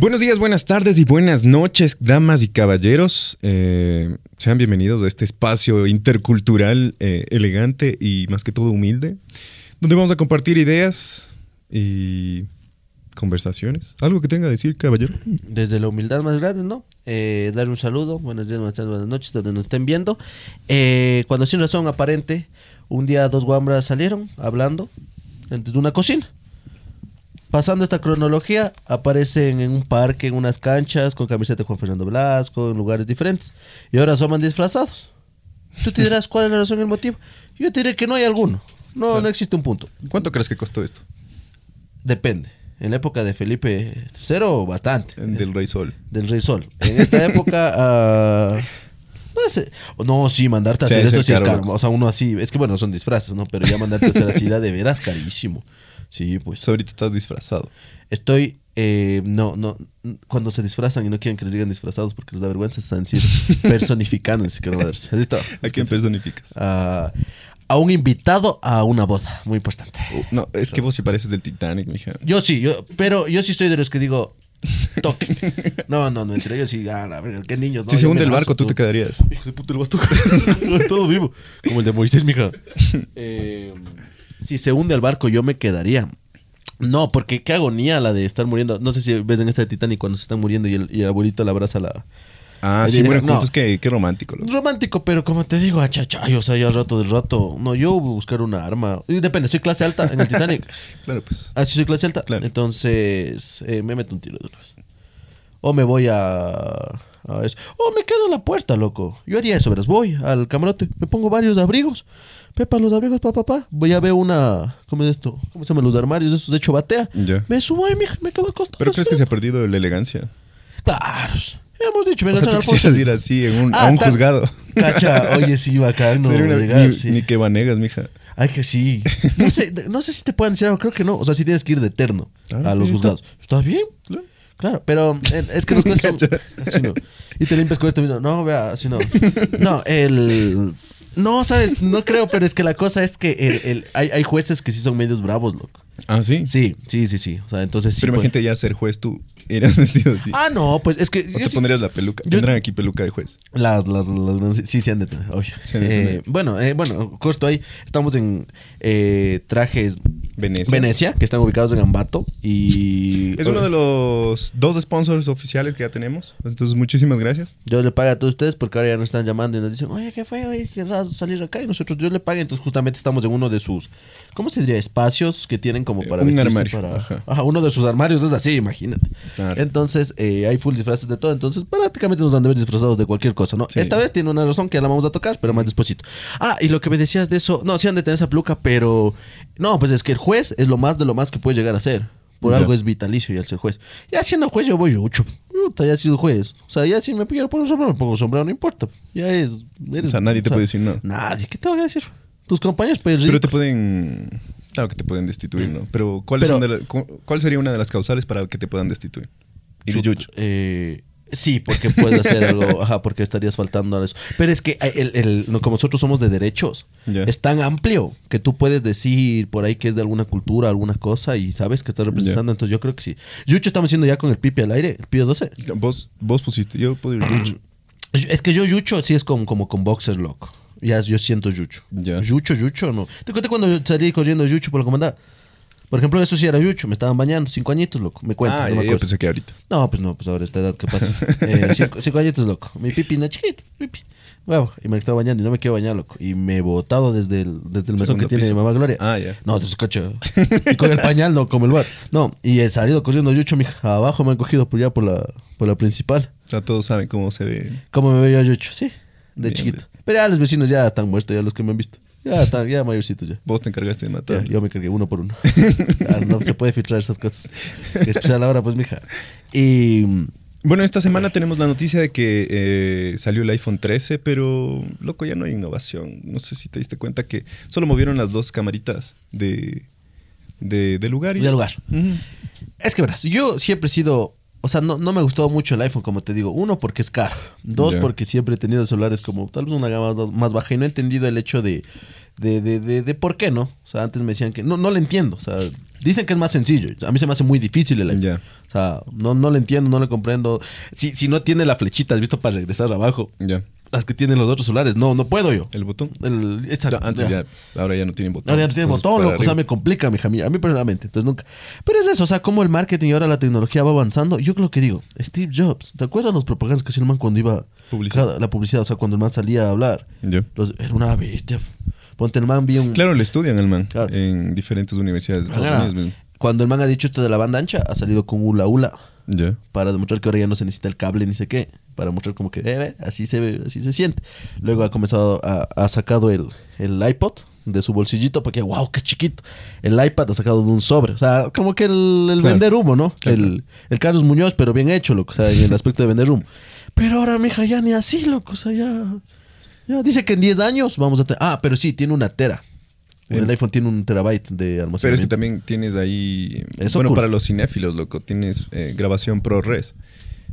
Buenos días, buenas tardes y buenas noches, damas y caballeros. Eh, sean bienvenidos a este espacio intercultural, eh, elegante y más que todo humilde, donde vamos a compartir ideas y conversaciones. ¿Algo que tenga que decir, caballero? Desde la humildad más grande, ¿no? Eh, dar un saludo, buenos días, buenas tardes, buenas noches, donde nos estén viendo. Cuando sin razón aparente, un día dos guambras salieron hablando de una cocina. Pasando esta cronología, aparecen en un parque, en unas canchas, con camiseta de Juan Fernando Blasco, en lugares diferentes. Y ahora asoman disfrazados. Tú te dirás cuál es la razón y el motivo. Yo te diré que no hay alguno. No, no existe un punto. ¿Cuánto crees que costó esto? Depende. En la época de Felipe III, bastante. Del Rey Sol. Del Rey Sol. En esta época. ah, no sé. No, sí, mandarte a Sí, hacer es esto sí es caro. O sea, uno así. Es que bueno, son disfraces, ¿no? Pero ya mandarte a hacer así de veras carísimo. Sí, pues. Ahorita estás disfrazado. Estoy. eh, no, no. Cuando se disfrazan y no quieren que les digan disfrazados porque les da vergüenza, están decir personificando, ni siquiera darse. ¿Has visto? ¿A quién personificas? Ah, a un invitado a una boda, muy importante. Uh, no, es que vos sí pareces del Titanic, mija. Yo sí, yo, pero yo sí estoy de los que digo, toque. No, no, no, entre ellos sí, ah, la verga, qué niños. No, si se hunde el barco, tú te quedarías. Hijo de puta, el vas. Todo vivo. Como el de Moisés, mija. Eh, si se hunde el barco, yo me quedaría. No, porque qué agonía la de estar muriendo. No sé si ves en esa de Titanic cuando se están muriendo y el, y el abuelito le abraza la. Ah, sí, bueno, no. juntos, qué, qué romántico. loco. Romántico, pero como te digo, achachay, o sea, ya al rato del rato. No, yo voy a buscar una arma. Y depende, soy clase alta en el Titanic. Claro, pues. Ah, sí, soy clase alta. Claro. Entonces, eh, me meto un tiro de una vez. O me voy a, a eso. O me quedo en la puerta, loco. Yo haría eso, verás. Voy al camarote, me pongo varios abrigos. Pepa, los abrigos, papá, papá. Voy a ver una. ¿Cómo es esto? ¿Cómo se llaman los armarios? Esos de hecho batea. Me subo ahí, mija, me quedo acostado. ¿Pero crees que se ha perdido la elegancia? Claro. Hemos dicho, O venga, sea, San tú quisieras ir así en un, Ah, a un juzgado. Cacha, oye, sí, bacán, no, Sería una- llegar, ni, sí. ni que vanegas, mija. Ay, que sí. No sé, no sé si te pueden decir algo, creo que no. O sea, si tienes que ir de eterno Claro, a los sí, juzgados. ¿Está bien? Claro. pero eh, es que los son- así no. Y te limpias con esto mismo. No, vea, así no. No, el... No, sabes, no creo, pero es que la cosa es que el, el- hay, hay jueces que sí son medios bravos, loco. Ah, sí. Sí, sí, sí, sí. O sea, entonces sí. Pero pues- imagínate ya ser juez tú. Irías vestido así. Ah, no, pues es que... o te sí- pondrías la peluca. yo- Tendrán aquí peluca de juez. Las, las, las- sí, sí han de tener, obvio. Sí han de Eh, bueno, eh, bueno, corto ahí. Estamos en eh, trajes Venecia. Venecia, que están ubicados en Ambato. Y. Es uno de los dos sponsors oficiales que ya tenemos. Entonces, muchísimas gracias. Dios le paga a todos ustedes porque ahora ya nos están llamando y nos dicen, oye, ¿qué fue? Oye, raro salir acá. Y nosotros, Dios le paga. Entonces, justamente estamos en uno de sus. ¿Cómo se diría? Espacios que tienen como para. Un vestirse armario, para- ajá. Ajá, uno de sus armarios es así, imagínate. Claro. Entonces, eh, hay full disfraces de todo. Entonces, prácticamente nos dan de ver disfrazados de cualquier cosa, ¿no? Sí. Esta vez tiene una razón que ya la vamos a tocar, pero más despuesito. Ah, y lo que me decías de eso. No, sí han de tener esa peluca, pero. No, pues es que el juez es lo más de lo más que puede llegar a ser. Por Ya. algo es vitalicio y al ser juez. Ya siendo juez, yo voy mucho. Puta, ya he sido juez. O sea, ya si me quiero poner un sombrero, me pongo un sombrero, no importa. Ya es. eres- O sea, nadie te puede decir nada. Nadie, ¿qué te voy a decir? Tus compañeros, pues. Pero te pueden. Claro que te pueden destituir, ¿no? Pero, ¿cuáles Pero- de la- ¿cuál sería una de las causales para que te puedan destituir? Eh, sí, porque puedes hacer algo, ajá, porque estarías faltando a eso. Pero es que eh, el, el- como nosotros somos de derechos, es tan amplio que tú puedes decir por ahí que es de alguna cultura, alguna cosa y sabes que estás representando. Entonces yo creo que sí. Yucho estamos haciendo ya con el pipi al aire, el pío 12. Vos, vos pusiste, yo puedo ir yucho. Es que yo Yucho sí es como, como con boxer, loco. Ya yo siento Yucho. Ya. Yucho, Yucho, no. ¿Te cuento cuando salí corriendo Yucho por la comandada? Por ejemplo, eso sí era Yucho, me estaban bañando, cinco añitos, loco. Me cuenta, Ah, no me ya, yo pensé que ahorita. No, pues no, pues ahora esta edad, ¿qué pasa? Eh, cinco, cinco añitos, loco. Mi pipi no chiquito, pipi. Y me estaba bañando y no me quiero bañar, loco. Y me he botado desde el, desde el mesón que tiene piso. mi mamá Gloria. Ah, ya. No, entonces, coche. Y con el pañal, no, como el bar. No, y he salido corriendo Yucho, mija. Abajo me han cogido por ya por la, por la principal. Sea, todos saben cómo se ve. ¿Cómo me veo yo, Yucho? Sí, de Bien, chiquito. Pero ya los vecinos ya están muertos, ya los que me han visto. Ya están, ya mayorcitos ya. Vos te encargaste de matar. yo me cargué uno por uno. No se puede filtrar esas cosas. Especial ahora, pues, mija. Y. Bueno, esta semana tenemos la noticia de que eh, salió el iPhone 13, pero loco, ya no hay innovación. No sé si te diste cuenta que solo movieron las dos camaritas de, de, de lugar. y- De lugar. Es que verás, yo siempre he sido. O sea, no, no me gustó mucho el iPhone, como te digo. Uno, porque es caro. Dos, porque siempre he tenido celulares como tal vez una gama más- baja. Y no he entendido el hecho de, de, de, de, de por qué no. O sea, antes me decían que. No, no lo entiendo. O sea, Dicen que es más sencillo. A mí se me hace muy difícil el iPhone. O sea, no, no le entiendo, no le comprendo. Si, si no tiene la flechita, ¿has visto para regresar abajo? Ya. Las que tienen los otros celulares. No, no puedo yo. ¿El botón? El, esta- antes ya. Ahora ya no tienen botón. Ahora ya no tiene Entonces, botón, loco. O sea, me complica, mija mía. A mí personalmente. Entonces nunca. Pero es eso, o sea, como el marketing y ahora la tecnología va avanzando. Yo lo que digo, Steve Jobs, ¿te acuerdas los propagandas que hacía el man cuando iba. Publicidad. cada- la publicidad, o sea, cuando el man salía a hablar. Los- era una bestia. Ponte el man, vi un. Claro, le estudian al man Claro. en diferentes universidades de Estados Unidos. mismo. cuando el man ha dicho esto de la banda ancha, ha salido con Ula Ula. Ya. para demostrar que ahora ya no se necesita el cable ni sé qué, para mostrar como que eh, así se ve, así se siente. Luego ha comenzado a, ha sacado el, el iPod de su bolsillito porque wow, qué chiquito. El iPad ha sacado de un sobre, o sea, como que el, el Claro. vender humo, ¿no? Claro. El, el Carlos Muñoz, pero bien hecho, loco, o sea, en el aspecto de vender humo. Pero ahora, mija, ya ni así, loco, o sea, ya, ya dice que en 10 años vamos a tener, ah, pero sí, tiene una tera. El El- iPhone tiene un terabyte de Pero es almacenamiento. que también tienes ahí. Eso bueno, cool. para los cinéfilos, loco, tienes eh, grabación ProRes.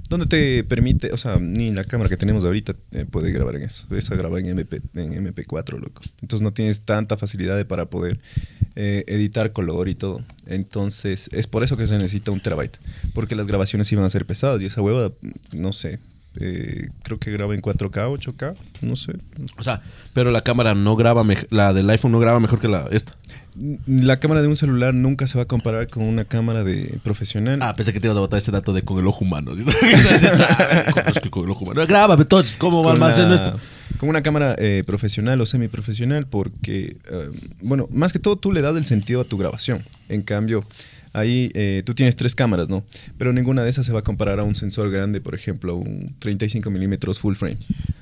Donde te permite, o sea, ni la cámara que tenemos ahorita eh, puede grabar en eso. Esa graba en, MP, en MP4, loco. Entonces no tienes tanta facilidad para poder eh, editar color y todo. Entonces es por eso que se necesita un terabyte. Porque las grabaciones iban a ser pesadas y esa hueva, no sé. eh, creo que graba en 4K, 8K, no sé. O sea, pero la cámara no graba, la del iPhone no graba mejor que la esta. La cámara de un celular nunca se va a comparar con una cámara de profesional. Ah, pensé que te ibas a botar ese dato de con el ojo humano. Es que con el ojo humano. Grábame entonces, ¿cómo va almaceno la- esto? con una cámara eh, profesional o semiprofesional porque, eh, bueno, más que todo tú le das el sentido a tu grabación. En cambio, ahí eh, tú tienes tres cámaras, ¿no? Pero ninguna de esas se va a comparar a un sensor grande, por ejemplo, un 35 milímetros full frame.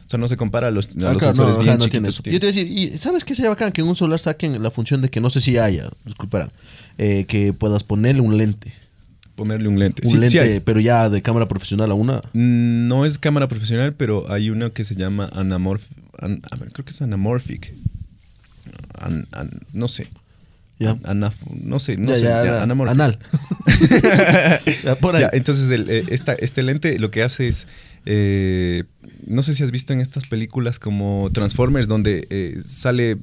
O sea, no se compara a los, a Ah, los claro, sensores no, bien no chiquitos. eso. que Yo te iba a decir, ¿y sabes qué sería bacán? Que en un celular saquen la función de que no sé si haya, disculparán, eh, que puedas ponerle un lente. Ponerle un lente. Un Sí, sí lente, hay. pero ya de cámara profesional a una. Mm, No es cámara profesional, pero hay una que se llama anamorph... an- a ver, creo que es anamorphic. An- an- no sé. Ya. Anaf- no sé, no Ya, sé. ya, ya, anal. Por ahí. Entonces, el, eh, esta- este lente lo que hace es. eh, no sé si has visto en estas películas como Transformers, donde eh, sale.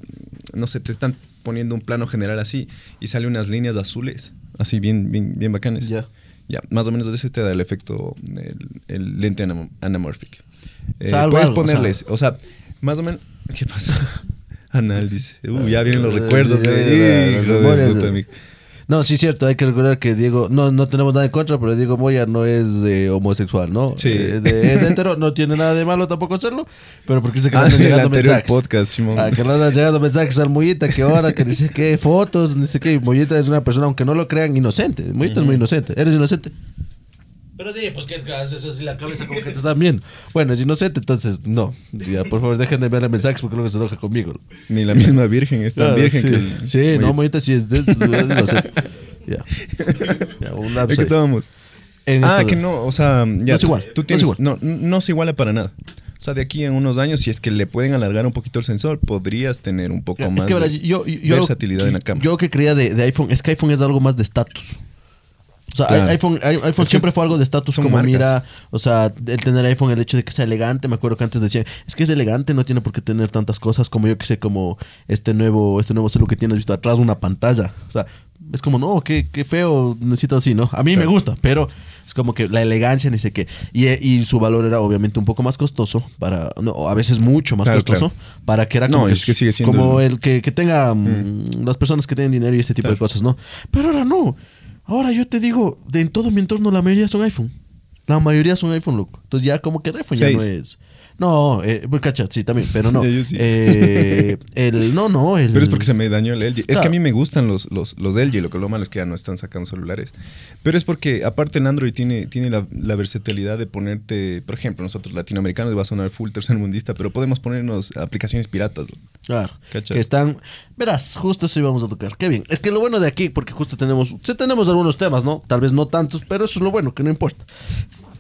No sé, te están poniendo un plano general así y sale unas líneas azules, así bien, bien, bien bacanes. Ya. Ya, más o menos de ese te da el efecto, el, el lente anam- anamorphic. Eh, sea, algo, puedes algo, o ponerles, o sea, más o menos. ¿Qué pasa? Anal dice. Uh, ya vienen los Eh, recuerdos. sí, hijo de puta, amigo. No, sí es cierto, hay que recordar que Diego, no, no tenemos nada en contra, pero Diego Moya no es eh, homosexual, ¿no? Sí. Es, de- es hetero, no tiene nada de malo tampoco hacerlo, pero porque dice que le Ah, andan en el llegando mensajes. podcast, Simón. Ah, que le andan llegando mensajes al Mollita, que ahora, que dice que fotos, dice que Mollita es una persona, aunque no lo crean, inocente. Mollita es muy inocente. ¿Eres inocente? Pero di, pues que eso sí la cabeza como que te están viendo. Bueno, es inocente, entonces no. Ya, por favor, dejen de enviarle mensajes porque luego se enoja conmigo. Ni la misma virgen es tan Claro, virgen sí. que. Sí, no, Mollita sí es, es inocente. Ya. Ya, un ¿En lapso qué estábamos? En Ah, que no, o sea, ya. No es igual, Tú no es tienes, igual. no, no se iguala para nada. O sea, de aquí en unos años, si es que le pueden alargar un poquito el sensor, podrías tener un poco Ya, más es que de yo, yo- yo- versatilidad en la cámara. Yo que creía de, de iPhone, es que iPhone es algo más de estatus. O sea, Claro. iPhone, iPhone Es siempre fue algo de estatus, como marcas. mira, o sea, el tener iPhone, el hecho de que sea elegante, me acuerdo que antes decían, es que es elegante, no tiene por qué tener tantas cosas como yo que sé, como este nuevo, este nuevo celular que tienes visto atrás, una pantalla. O sea, es como, no, qué, qué feo, necesito así, ¿no? A mí me gusta, pero es como que la elegancia, ni sé qué. Y, y su valor era obviamente un poco más costoso, para, no, a veces mucho más Claro, costoso, claro. para que era No, como, es que sigue siendo como el- que, que tenga mm, las personas que tienen dinero y ese tipo de cosas, ¿no? Pero ahora no. Ahora yo te digo, de en todo mi entorno la mayoría son iPhone. La mayoría son iPhone, loco. Entonces ya como que el iPhone ya no es... No, eh, pues, cacha, sí, también, pero no. Yo sí. Eh, el, no, no, el... Pero es porque se me dañó el LG. Es que Claro. a mí me gustan los, los, los LG, lo que lo malo es que ya no están sacando celulares. Pero es porque, aparte, el Android tiene, tiene la, la versatilidad de ponerte, por ejemplo, nosotros latinoamericanos va a sonar full tercermundista, pero podemos ponernos aplicaciones piratas. Claro. Cacha. Que están. Verás, justo eso íbamos a tocar. Qué bien. Es que lo bueno de aquí, porque justo tenemos. Sí, tenemos algunos temas, ¿no? Tal vez no tantos, pero eso es lo bueno, que no importa.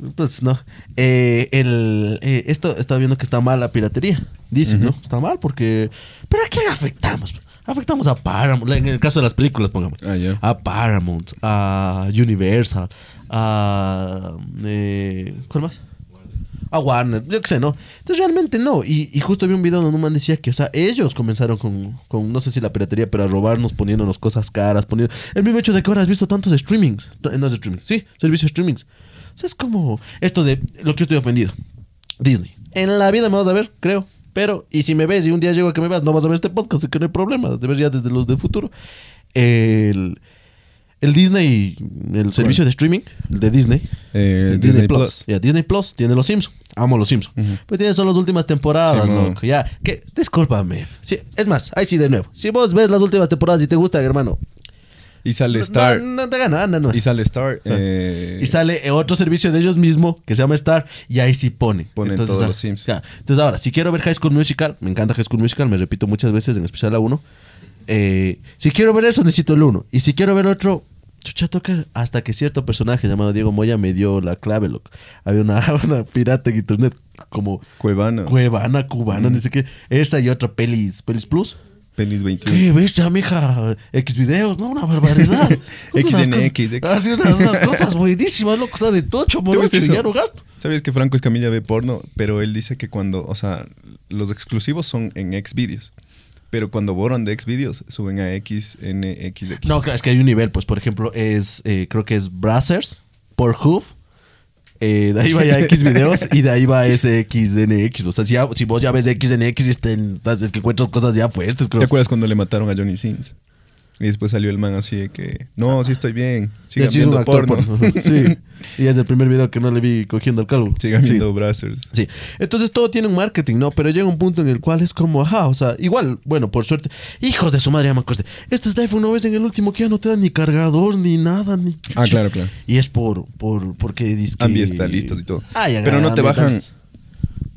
Entonces, ¿no? Eh, el, eh, esto está viendo que está mal la piratería. Dicen, ¿no? Está mal porque. ¿Pero a quién afectamos? Afectamos a Paramount. En el caso de las películas, pongamos. Ah. A Paramount, a Universal, a. Eh, ¿Cuál más? a Warner, yo qué sé, ¿no? Entonces realmente no. Y, y justo vi un video donde un man decía que, o sea, ellos comenzaron con, con, no sé si la piratería, pero a robarnos, poniéndonos cosas caras, poniendo... El mismo hecho de que ahora has visto tantos streamings. No es streaming, sí, servicios de streamings. Sea, es como esto de lo que yo estoy ofendido. Disney. En la vida me vas a ver, creo. Pero, y si me ves y un día llego a que me veas, no vas a ver este podcast, que no hay problema. Te ves ya desde los del futuro. El, el Disney, el servicio de streaming, el de Disney. Eh, el Disney Plus. Ya, Disney Plus tiene los Simpsons. Amo los Simpsons. Pues tiene solo las últimas temporadas, Sí, loco. Ya, que, discúlpame. Sí, es más, ahí sí de nuevo. Si vos ves las últimas temporadas y te gusta, hermano. Y sale Star. No, no te gana, no. Y sale Star. eh, Y sale eh, otro servicio de ellos mismos que se llama Star y ahí sí ponen. Ponen Entonces, todos ah, los Sims. claro. Entonces ahora, si quiero ver High School Musical, me encanta High School Musical, me repito muchas veces, en especial la 1. si quiero ver eso, necesito el 1. Y si quiero ver otro, chucha, toca hasta que cierto personaje llamado Diego Moya me dio la clave, loco. Había una, una pirata en internet como Cuevana. Cuevana, cubana, no sé qué. Esa y otra Pelis, Pelis Plus. Pelis 21. ¿Qué bestia, mija? X videos, ¿no? Una barbaridad. XNX, X. Ah, sí, unas, unas cosas buenísimas, loco. O sea, de tocho, ¿Tú morocho, y ya no gasto. ¿Sabes que Franco Escamilla ve porno? Pero él dice que cuando, o sea, los exclusivos son en Xvideos. Pero cuando borran de Xvideos, suben a XNXX. No, es que hay un nivel, pues, por ejemplo, es, eh, creo que es Brazzers, Pornhub, eh, de ahí va ya X videos y de ahí va ese XNX. O sea, si, ya- si vos ya ves XNX y estén- es que encuentras cosas ya fuertes, creo. ¿Te acuerdas cuando le mataron a Johnny Sins? Y después salió el man así de que, no, sí estoy bien, sigan sí es un viendo porno. porno. Sí. Y es el primer video que no le vi cogiendo al calvo. sigan Sí. viendo Brazzers. Sí, entonces todo tiene un marketing, ¿no? Pero llega un punto en el cual es como, ajá, o sea, igual, bueno, por suerte, hijos de su madre, me acordé. Estos de iPhone no ves en el último que ya no te dan ni cargador, ni nada, ni. Ah, claro, claro. Y es por, por, porque dizque- Ambientalistas y todo. Ah, ya, Pero no te bajan.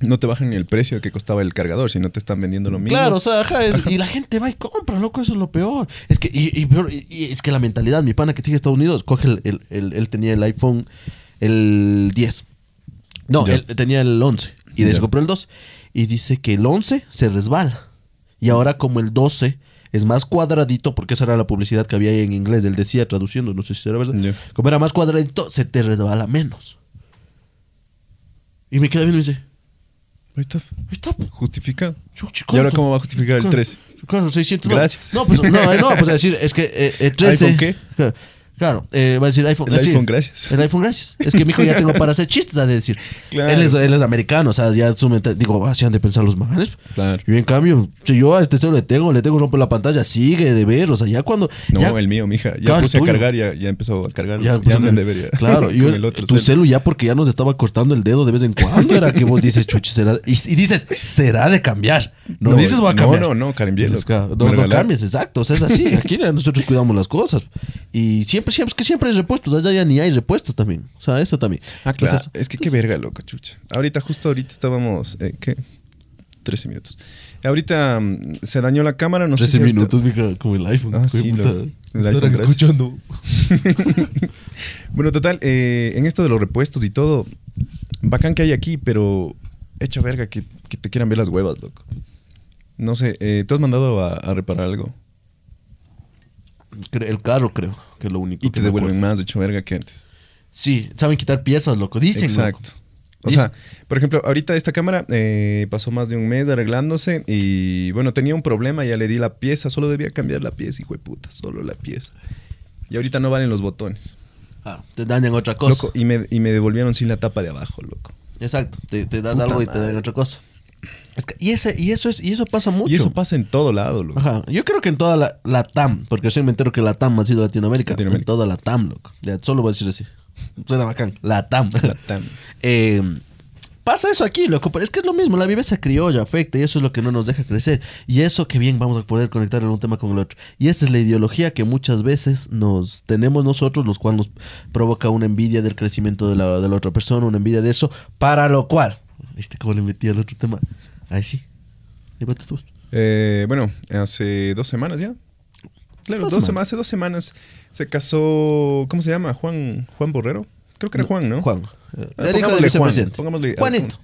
No te bajan el precio que costaba el cargador, sino te están vendiendo lo mismo. Claro, o sea, ajá, es- y la gente va y compra, loco, eso es lo peor. Es que, y, y peor, y- y es que la mentalidad, mi pana que tiene Estados Unidos, coge el, el- el- él tenía el iPhone, el 10. No, Ya. él tenía el 11 y Ya. compró el 2 y dice que el 11 se resbala. Y ahora como el 12 es más cuadradito, porque esa era la publicidad que había ahí en inglés, él decía traduciendo, no sé si era verdad. Como era más cuadradito, se te resbala menos. Y me queda bien y me dice, Ahí está, ahí está. Chuchi, ¿Y ahora cómo va a justificar el Claro, 13? Claro, 600 no. Gracias. No, pues no, eh, no, pues decir, es que eh, eh, 13. ¿iPhone qué? Claro, claro, eh, va a decir iPhone. El iPhone, gracias. El iPhone, gracias. Es que mi hijo ya tengo para hacer chistes, ha de decir. Claro. Él, es, él es americano, o sea, ya su mental, digo, así han de pensar los manes. Claro. Y en cambio, si yo a este celo le tengo, le tengo romper la pantalla, sigue de ver, o sea, ya cuando. No, ya, el mío, mija. Ya Claro, puse a tuyo. cargar, ya, ya empezó a cargar. Ya, Ya, el- debería. Claro, yo, el otro tu celu. celu ya porque ya nos estaba cortando el dedo de vez en cuando, era que vos dices, chuchi, será. Y, y dices, será de cambiar. No, No, dices, voy a no, cambiar. no, no, cambié, Dices, loco. claro, No, no cambies, exacto. O sea, es así. Aquí nosotros cuidamos las cosas. Y siempre, siempre, es que siempre hay repuestos. Allá ya ni hay repuestos también. O sea, eso también. Ah, claro. Entonces, es que qué verga, loco, chucha. Ahorita, justo ahorita estábamos. Eh, ¿Qué? 13 minutos. Ahorita mm, se dañó la cámara, no sé 13 si ahorita- minutos, mija, como el iPhone. Ah, sí, puta. lo- el iPhone, escuchando. Bueno, total, eh, en esto de los repuestos y todo, bacán que hay aquí, pero hecha verga que, que te quieran ver las huevas, loco. No sé, eh, ¿tú has mandado a, a reparar algo? El carro, creo, que es lo único. Y que te devuelven más hecho verga que antes. Sí, saben quitar piezas, loco. Dicen, Exacto. loco. O sea, por ejemplo, ahorita esta cámara eh, pasó más de un mes arreglándose y bueno, tenía un problema, ya le di la pieza, solo debía cambiar la pieza, hijo de puta, solo la pieza. Y ahorita no valen los botones. Ah, te dañan otra cosa. Loco, y me, y me devolvieron sin la tapa de abajo, loco. Exacto. Te, te das Puta algo y te dan otra cosa. Es que- y, ese, y, eso es, y eso pasa mucho. Y eso pasa en todo lado, loco. Ajá. Yo creo que en toda la, la TAM, porque yo me entero que la TAM ha sido Latinoamérica. Latinoamérica. En toda la TAM, loco. Ya, solo voy a decir así. Suena bacán. La TAM. La TAM. Eh, pasa eso aquí, loco. Pero es que es lo mismo. La viveza criolla afecta y eso es lo que no nos deja crecer. Y eso que bien vamos a poder conectar un tema con el otro. Y esa es la ideología que muchas veces nos tenemos nosotros, los cuales nos provoca una envidia del crecimiento de la, de la otra persona, una envidia de eso. Para lo cual, ¿viste cómo le metí al otro tema? Ahí sí. Ahí. Eh, bueno, hace dos semanas ya. Claro, Dos dos semanas. semanas. hace dos semanas se casó, ¿cómo se llama? Juan, Juan Borrero. Creo que era Juan, ¿no? Juan. Ah, el hijo del Juan, Juanito.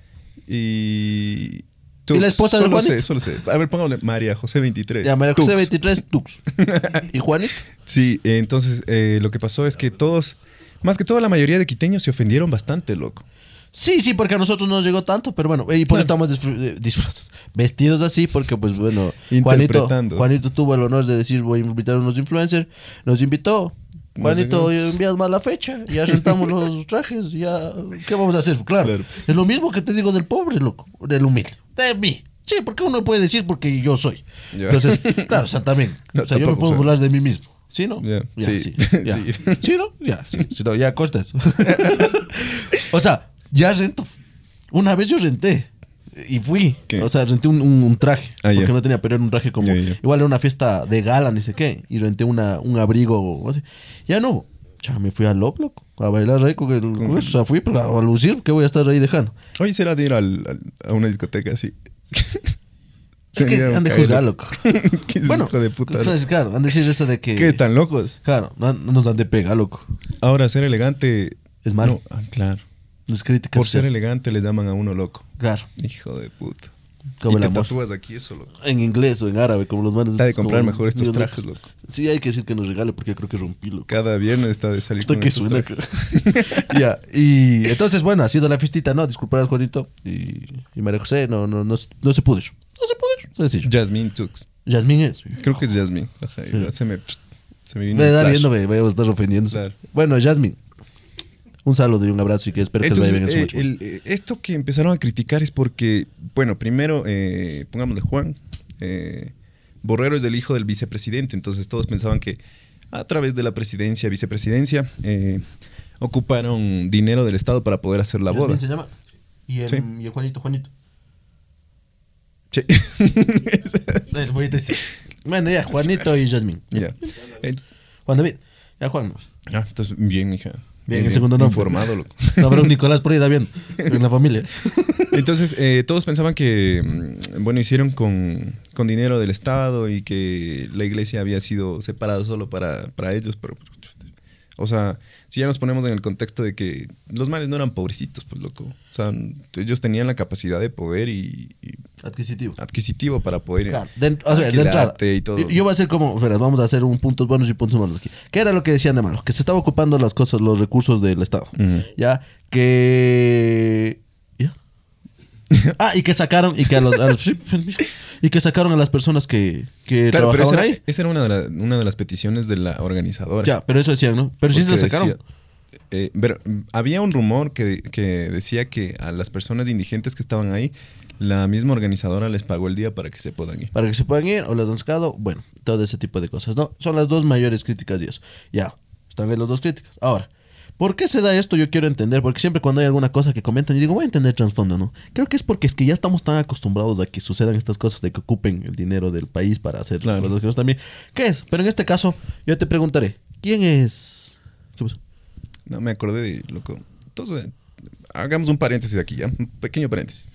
Y. ¿Y la esposa de solo Juanito? sé, solo sé. A ver, pongámosle María José 23. Ya, María José Tux. 23 Tux. ¿Y Juanito? Sí, eh, entonces eh, lo que pasó es que todos, más que todo la mayoría de quiteños se ofendieron bastante, loco. Sí, sí, porque a nosotros no nos llegó tanto, pero bueno, y por eso estamos disfr- eh, disfrazados, vestidos así, porque pues bueno, Juanito. Juanito tuvo el honor de decir voy a invitar a unos influencers, nos invitó. Juanito, envías mal la fecha, ya rentamos los trajes, ya, ¿qué vamos a hacer? Claro, Claro. es lo mismo que te digo del pobre, loco, del humilde, de mí. Sí, porque uno puede decir porque yo soy. Ya. Entonces, claro, o sea, también. No, o sea, yo me puedo burlar de mí mismo. ¿Sí, no? Ya, Ya, sí. sí. ya. Sí. Sí, ¿no? Ya, sí. Si no, ya costa eso. o sea, ya rento. Una vez yo renté y fui. ¿Qué? O sea, renté un, un- un traje. Ah, porque no tenía, pero era un traje como. Igual era una fiesta de gala, ni sé qué. Y renté una, un abrigo o así. Ya no. Ya me fui al Lop, loco. A bailar ahí con, el, con eso. O sea, fui pero a, a lucir. ¿Qué voy a estar ahí dejando? Hoy será de ir al- al- a una discoteca así. Es que han de juzgar, loco. ¿Qué es bueno, hijo de puta? claro, han de decir eso de que. ¿Qué están locos? Claro, no, no nos dan de pega, loco. Ahora, ser elegante. Es malo. No, ah, claro. Las críticas. Por ser sí. elegante le llaman a uno loco. Claro. Hijo de puta. Como y te tatúas aquí eso, loco. En inglés o en árabe, como los manes. Está de comprar mejor estos trajes, locos. loco. Sí, hay que decir que nos regale porque yo creo que rompí, loco. Cada viernes está de salir Esto con que estos suena. trajes. ya, y entonces, bueno, ha sido la fiestita, ¿no? Disculparás, Juanito. Y, y María José, no, no, no, no se pudo. No se pudo. Sencillo. Jasmine Tux. Yasmín es. Creo que es Jasmine. Ajá, y se me, se me vino Me da viendo, me voy a estar ofendiendo. Claro. Bueno, Yasmín. Un saludo y un abrazo y que espero que les vaya bien en su eh, el- eh, esto que empezaron a criticar es porque, bueno, primero, eh, pongámosle Juan, eh, Borrero es el hijo del vicepresidente, entonces todos pensaban que a través de la presidencia, vicepresidencia, eh, ocuparon dinero del Estado para poder hacer la boda. Se llama. Y el, Sí. y el Juanito, Juanito. Sí. Bueno, ya, Juanito y Yasmín. Ya. Eh, Juan David. Ya, Juan. ah, entonces, bien, hija. Bien, el segundo nombre. Informado, loco. No, habrá un Nicolás por ahí, da bien. En la familia. Entonces, eh, todos pensaban que, mm, bueno, hicieron con, con dinero del Estado y que la iglesia había sido separada solo para, para ellos, pero, o sea, si ya nos ponemos en el contexto de que los males no eran pobrecitos, pues loco. O sea, ellos tenían la capacidad de poder y, y Adquisitivo. adquisitivo para poder Claro, de, o sea, de entrada. alquilarte y todo. Yo, yo voy a hacer como, espera, vamos a hacer un puntos buenos y puntos malos aquí. ¿Qué era lo que decían de malo? Que se estaba ocupando las cosas, los recursos del Estado. Ya, que. Ah, y que sacaron, y que a los. a los- sí, y que sacaron a las personas que, que Claro, pero esa trabajaban era, ahí. esa era una, de la- una de las peticiones de la organizadora. Ya, pero eso decían, ¿no? Pero sí se la sacaron. decía- eh, pero, mm, había un rumor que, que decía que a las personas indigentes que estaban ahí, la misma organizadora les pagó el día para que se puedan ir. para que se puedan ir o las han sacado, bueno, todo ese tipo de cosas, ¿no? Son las dos mayores críticas de eso. Ya, están bien las dos críticas. Ahora, ¿por qué se da esto? Yo quiero entender, porque siempre cuando hay alguna cosa que comentan, yo digo, voy a entender trasfondo, ¿no? Creo que es porque es que ya estamos tan acostumbrados a que sucedan estas cosas de que ocupen el dinero del país para hacer Claro. las cosas también. ¿Qué es? Pero en este caso, yo te preguntaré, ¿quién es? ¿Qué pasó? No, me acordé de loco. Entonces, hagamos un paréntesis aquí, ¿ya? Un pequeño paréntesis.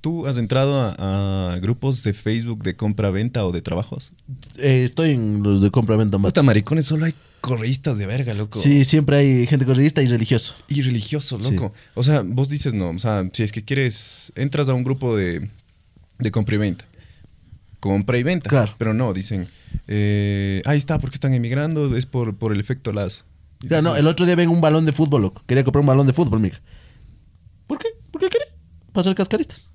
¿Tú has entrado a, a grupos de Facebook de compra-venta o de trabajos? Eh, estoy en los de compra-venta más. Puta maricones, solo hay correístas de verga, loco. Sí, siempre hay gente correísta y religioso. Y religiosos, Sí. loco. O sea, vos dices no. O sea, si es que quieres, entras a un grupo de, de compra y venta. Compra y venta. Claro. Pero no, dicen, eh, ahí está, porque están emigrando, es por, por el efecto lazo. Y no, el otro día ven un balón de fútbol, loco. Quería comprar un balón de fútbol, mija. ¿Por qué? ¿Por qué quiere? Para hacer cascaritas.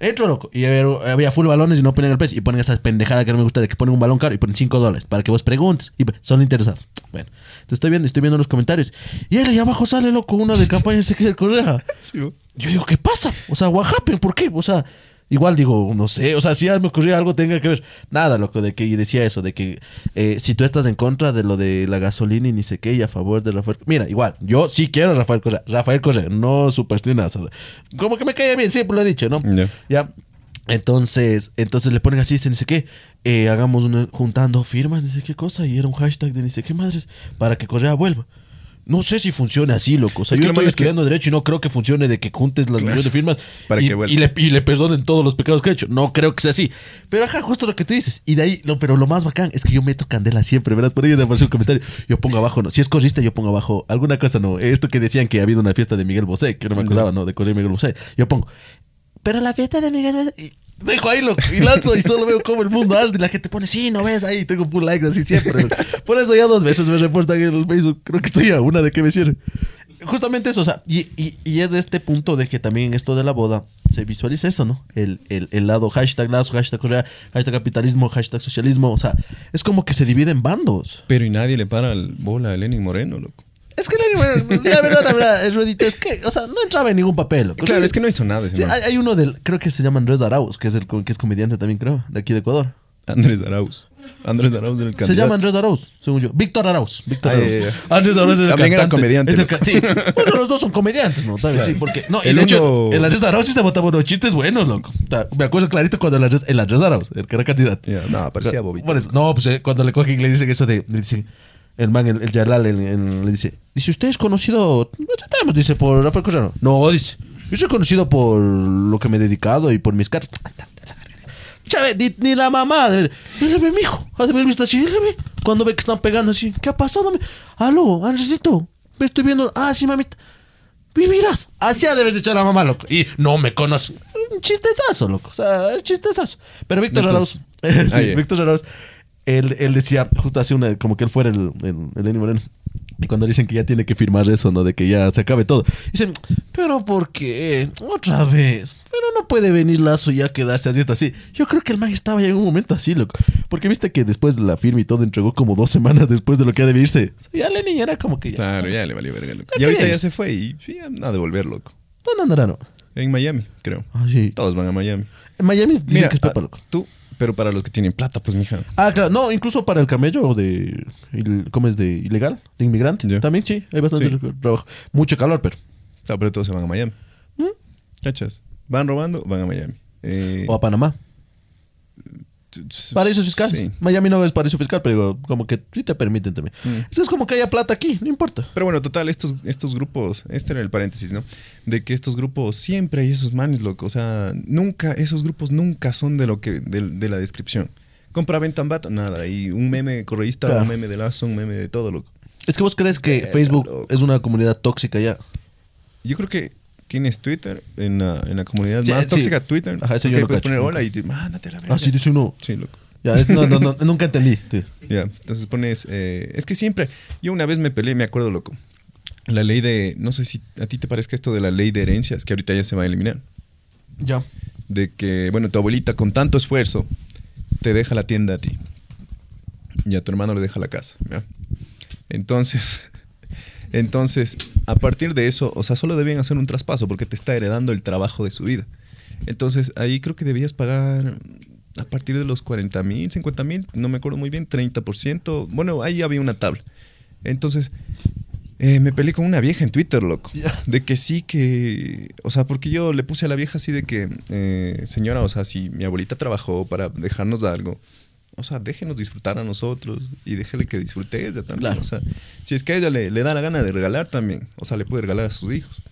Entro, loco. Y había, full balones y no ponen el precio. Y ponen esa pendejada que no me gusta de que ponen un balón caro y ponen 5 dólares para que vos preguntes. Y son interesados. Bueno, te estoy viendo, estoy viendo los comentarios. Y ahí abajo sale, loco, una de campaña el correa. Sí. Yo digo, ¿qué pasa? O sea, what happened? ¿Por qué? O sea, igual digo, no sé. O sea, si me ocurría algo, tenga que ver. Nada, loco, de que y decía eso, de que eh, si tú estás en contra de lo de la gasolina y ni sé qué, y a favor de Rafael. Mira, igual, yo sí quiero a Rafael Correa. Rafael Correa, no superstinas. Como que me cae bien, siempre lo he dicho, ¿no? Ya. Ya. Entonces, entonces le ponen así, dice, ni sé qué, eh, hagamos una, juntando firmas, ni sé qué cosa, y era un hashtag de ni sé qué madres, para que Correa vuelva. No sé si funciona así, loco. O sea, Es que yo lo estoy malo es que- estudiando derecho y no creo que funcione de que juntes las millones de firmas Para y, que le, y le perdonen todos los pecados que ha hecho. No creo que sea así. Pero ajá, justo lo que tú dices. Y de ahí, pero lo más bacán es que yo meto candela siempre, ¿verdad? Por ahí me apareció un comentario. Yo pongo abajo, no. Si es corrista, yo pongo abajo alguna cosa, no. Esto que decían que ha habido una fiesta de Miguel Bosé, que no me acordaba, ¿no? De correr Miguel Bosé. Yo pongo, pero la fiesta de Miguel Bosé. Dejo ahí, loco, y lanzo y solo veo cómo el mundo arde y la gente pone, sí, no ves ahí, tengo full likes así siempre. Por eso ya dos veces me reportan en el Facebook. Creo que estoy a una de que me cierre. justamente eso, o sea, y, y- y es de este punto de que también esto de la boda se visualiza eso, ¿no? El, el, el lado hashtag lazo, hashtag Correa, hashtag capitalismo, hashtag socialismo, o sea, es como que se divide en bandos. Pero y nadie le para el bola a Lenin Moreno, loco. Es que la, la verdad, la verdad, es Ruedita, es que, o sea, no entraba en ningún papel. Claro, es que no hizo nada ese Sí, man. hay, hay uno del, creo que se llama Andrés Arauz, que es el que es comediante también, creo, de aquí de Ecuador. Andrés Arauz. Andrés Arauz del candidato. Se llama Andrés Arauz, según yo. Víctor Arauz. Víctor Arauz. Andrés Arauz es el También era cantante. comediante, Es el loco. ca- sí. Bueno, los dos son comediantes, ¿no? También, sí, porque. No, y El hecho, el Andrés Arauz sí se botaba unos chistes buenos, loco. Me acuerdo clarito cuando el Andrés, el Andrés Arauz, el que era candidato. No, parecía bobito. Eso, no, pues eh, cuando le cogen y le dicen eso de. Le dicen, el man, el, el Yalal, el- el- le dice: Dice, ¿usted es conocido? No sabemos, dice, por Rafael Correa. No, dice. Yo soy conocido por lo que me he dedicado y por mis cartas. Chávez, ni, ni la mamá. De "Él ve, mijo. Ha de haber visto así. Él ve. Cuando ve que están pegando así. ¿Qué ha pasado? mi- Aló, Andresito. Me estoy viendo. Ah, sí, mamita. Vivirás. Así ha de haberse echado la mamá, loco. Y no me conoce. Un chistezazo, loco. O sea, es chistezazo. Pero Víctor Arauz. sí. Víctor Arauz. Él, él decía, justo así una, como que él fuera el, el, el Lenny Moreno. Y cuando dicen que ya tiene que firmar eso, ¿no? De que ya se acabe todo. Dicen, pero ¿por qué? Otra vez. Pero no puede venir Lazo y ya quedarse así, así. Yo creo que el man estaba ya en un momento así, loco. Porque viste que después de la firma y todo entregó como dos semanas después de lo que ha de irse. O sea, ya Lenin era como que ya. Claro, ya le valió verga, loco. ¿Qué Y ahorita ya se fue y sí, a devolver, loco. ¿Dónde andará, no? En Miami, creo. Ah, sí. Todos van a Miami. En Miami dicen Mira, que es pepa, ah, loco. tú, pero para los que tienen plata, pues, mija. Ah, claro, no, incluso para el camello de. il- ¿Cómo es? De ilegal, de inmigrante. También sí, hay bastante Sí. trabajo. Mucho calor, pero. Ah, pero todos se van a Miami. ¿Mm? ¿Cachas? Van robando, van a Miami. Eh, O a Panamá. Paraíso fiscal. Sí. Miami no es paraíso fiscal, pero digo, como que sí te permiten también. Mm. Es como que haya plata aquí, no importa. Pero bueno, total, estos, estos grupos, este era el paréntesis, ¿no? De que estos grupos siempre hay esos manes, loco. O sea, nunca, esos grupos nunca son de lo que, de, de la descripción. Compra, venta, bata, nada. Y un meme correísta, Claro. un meme de lazo, un meme de todo, loco. Es que vos crees que Facebook loco. es una comunidad tóxica ya. Yo creo que tienes Twitter en la, en la comunidad Sí, más sí. tóxica, Twitter. Ajá, porque yo lo puedes cacho, poner nunca. hola y te mándate a la verga. Ah, sí, dice uno. Sí, loco. Ya, es- no, no, no, nunca entendí. Ya, entonces pones. eh, es que siempre. Yo una vez me peleé, me acuerdo, loco. La ley de. No sé si a ti te parezca esto de la ley de herencias, que ahorita ya se va a eliminar. Ya. De que, bueno, tu abuelita con tanto esfuerzo te deja la tienda a ti. Y a tu hermano le deja la casa. ¿ya? Entonces. Entonces, a partir de eso, o sea, solo debían hacer un traspaso porque te está heredando el trabajo de su vida. Entonces, ahí creo que debías pagar a partir de los 40 mil, 50 mil, no me acuerdo muy bien, 30%. Bueno, ahí había una tabla. Entonces, eh, me peleé con una vieja en Twitter, loco. De que sí que. O sea, porque yo le puse a la vieja así de que, eh, señora, o sea, si mi abuelita trabajó para dejarnos algo, o sea, déjenos disfrutar a nosotros y déjele que disfrute ella también. Claro. O sea, si es que a ella le, le da la gana de regalar también, o sea, le puede regalar a sus hijos.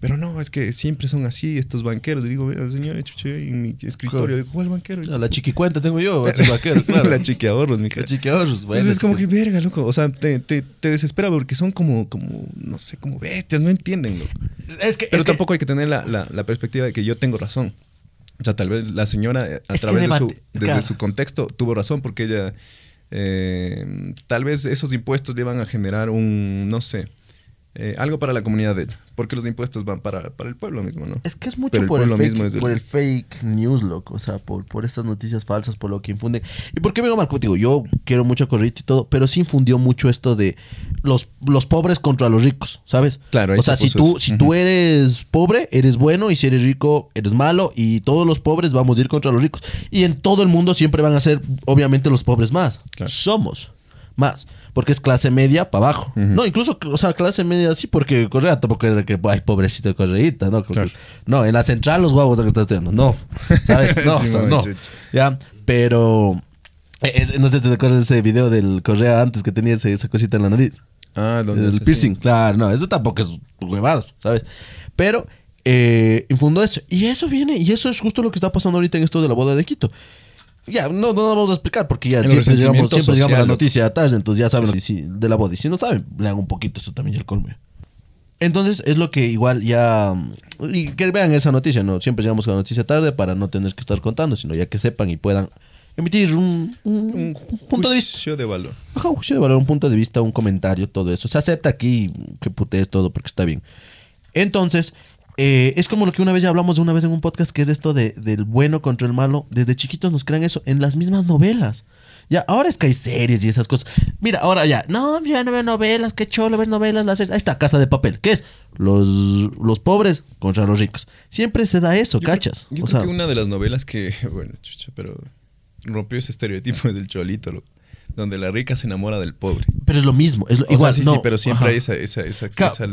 Pero no, es que siempre son así estos banqueros. Le digo, "Vea, señora, chuché en mi escritorio. Claro. ¿cuál banquero? A la chiquicuenta tengo yo. ese vaquero, claro. la mi cara. La chiqui ahorros, bueno, Entonces es como que verga, loco. O sea, te, te, te desespera porque son como, como, no sé, como bestias, no entienden, loco. Es que. Pero es que- tampoco hay que tener la, la, la perspectiva de que yo tengo razón. O sea, tal vez la señora, eh, a través de su, desde claro. su contexto, tuvo razón porque ella, eh, tal vez esos impuestos le van a generar un, no sé, eh, algo para la comunidad de ella. Porque los impuestos van para, para el pueblo mismo, ¿no? Es que es mucho Pero por, el fake, mismo es el- por el fake news, loco. O sea, por, por estas noticias falsas, por lo que infunden. ¿Y por qué me digo mal? Digo, yo quiero mucho a Corrito y todo, pero sí infundió mucho esto de los, los pobres contra los ricos, ¿sabes? Claro, O sea, se si tú, eso. si tú eres pobre, eres bueno, y si eres rico, eres malo, y todos los pobres vamos a ir contra los ricos. Y en todo el mundo siempre van a ser, obviamente, los pobres más. Claro. Somos más. Porque es clase media para abajo. No, incluso, o sea, clase media sí, porque Correa tampoco era que, ay, pobrecito de Correita, ¿no? Claro. No, en la central los guavos que está estudiando. No, ¿sabes? No, Sí, o sea, mami, no. Ya, pero... eh, es- no sé si te acuerdas de ese video del Correa antes que tenía ese- esa cosita en la nariz. Ah, donde El piercing, claro, no, eso tampoco es huevado, ¿sabes? Pero eh, infundó eso. Y eso viene, y eso es justo lo que está pasando ahorita en esto de la boda de Quito. Ya, no, no vamos a explicar porque ya siempre llegamos, siempre llegamos a la noticia tarde, entonces ya saben sí- de la boda. Y si no saben, lean un poquito, eso también el colmo. Entonces es lo que igual ya... Y que vean esa noticia, ¿no? Siempre llegamos a la noticia tarde para no tener que estar contando, sino ya que sepan y puedan emitir un, un, Un punto de vista. juicio de valor. Ajá, un juicio de valor, un punto de vista, un comentario, todo eso. Se acepta aquí que putees todo porque está bien. Entonces, eh, es como lo que una vez ya hablamos de una vez en un podcast, que es esto de, del bueno contra el malo. Desde chiquitos nos crean eso en las mismas novelas. Ya, ahora es que hay series y esas cosas. Mira, ahora ya, no, yo ya no veo novelas, qué cholo ver novelas, las Ahí está, Casa de Papel. ¿Qué es? Los, los pobres contra los ricos. Siempre se da eso, Yo creo- ¿cachas? Yo o creo sea, que una de las novelas que, bueno, chucha, pero rompió ese estereotipo del cholito, loco, donde la rica se enamora del pobre. pero es lo mismo. Es lo, O igual, sea, sí, no, sí, pero siempre ajá. hay esa, esa, esa, Claro. esa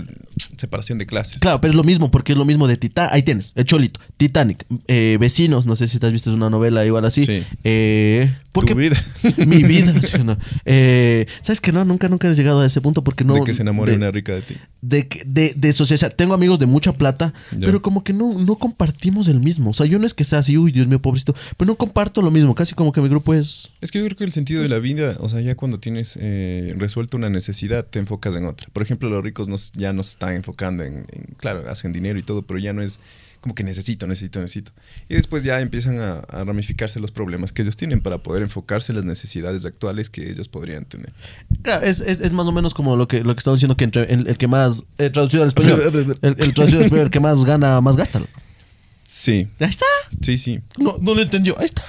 separación de clases. Claro, pero es lo mismo, porque es lo mismo de Titanic. Ahí tienes, el Cholito, Titanic, eh, Vecinos, no sé si te has visto es una novela igual así. Sí. Eh, porque Tu vida. Mi vida. no. Eh, ¿Sabes que no? Nunca, nunca he llegado a ese punto porque no. de que se enamore de, una rica de ti. De, que- de, de socializar. Tengo amigos de mucha plata, pero como que no, no compartimos el mismo. O sea, yo no es que sea así, uy, Dios mío, pobrecito, pero no comparto lo mismo. Casi como que mi grupo es. Es que yo creo que el sentido de la vida, o sea, ya cuando tienes eh, resuelto una necesidad, te enfocas en otra. Por ejemplo, los ricos nos, ya no se están enfocando en, en- claro, hacen dinero y todo, pero ya no es como que necesito, necesito, necesito. Y después ya empiezan a, a ramificarse los problemas que ellos tienen para poder enfocarse en las necesidades actuales que ellos podrían tener. Claro, es, es, es más o menos como lo que, lo que estamos diciendo que entre el, el que más. eh, traducido al español. el, el traducido al español, el que más gana, más gasta. Sí, Ahí está. sí, sí. No, no lo entendió. Ahí está.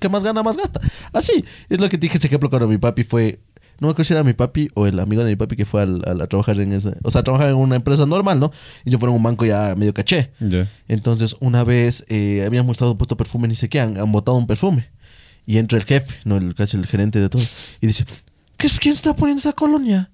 Que más gana, más gasta. Así. Es lo que te dije ese ejemplo cuando mi papi fue. No me acuerdo si era mi papi o el amigo de mi papi que fue al- al- a, trabajar en ese. O sea, a trabajar en una empresa normal, ¿no? Y se fueron a un banco ya medio caché. Entonces, una vez eh, habían mostrado puesto perfume, ni sé qué, han, han botado un perfume. Y entra el jefe, no, el, casi el gerente de todo. Y dice: ¿Qué, es- ¿Quién está poniendo esa colonia?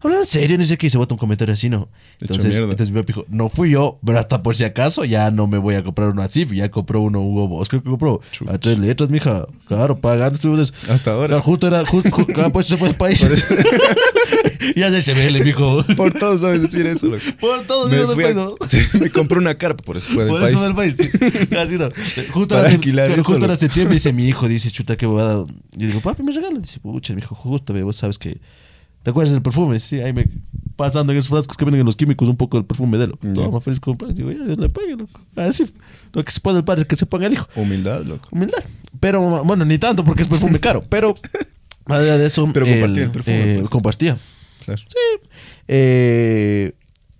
Hablan en serio, ni sé qué. Y se bota un comentario así, ¿no? Entonces, entonces mi papi dijo: No fui yo, pero hasta por si acaso ya no me voy a comprar uno así. Ya compró uno Hugo Boss, creo que compró. Chuch. A tres letras, mija. Claro, pagando. estuvimos- Hasta ahora. Claro, justo era, justo, ju- cada puesto se fue al país. ya se ve, le dijo. Por todos sabes decir eso, loco. Por todos Me, fui del a- país, ¿no? sí, me compré una carpa, por eso fue del Por país. eso del país. sí. Así no. Justo, Para alquilar esto, justo ahora loco. septiembre dice mi hijo, dice, chuta, qué bobada. Yo digo, papi, me regala. Dice, pucha, mi hijo, justo, vos sabes que. ¿Te acuerdas del perfume? Sí, ahí me. Pasando en esos frascos que venden en los químicos un poco del perfume de él. Ya. Toma, feliz comprar. Digo, ya, Dios le pague, loco. Así. Lo que se puede el padre es que se ponga el hijo. Humildad, loco. Humildad. Pero, bueno, ni tanto porque es perfume caro. Pero, más allá de eso. Pero compartía el perfume, eh, pues. Compartía. Claro. Eh,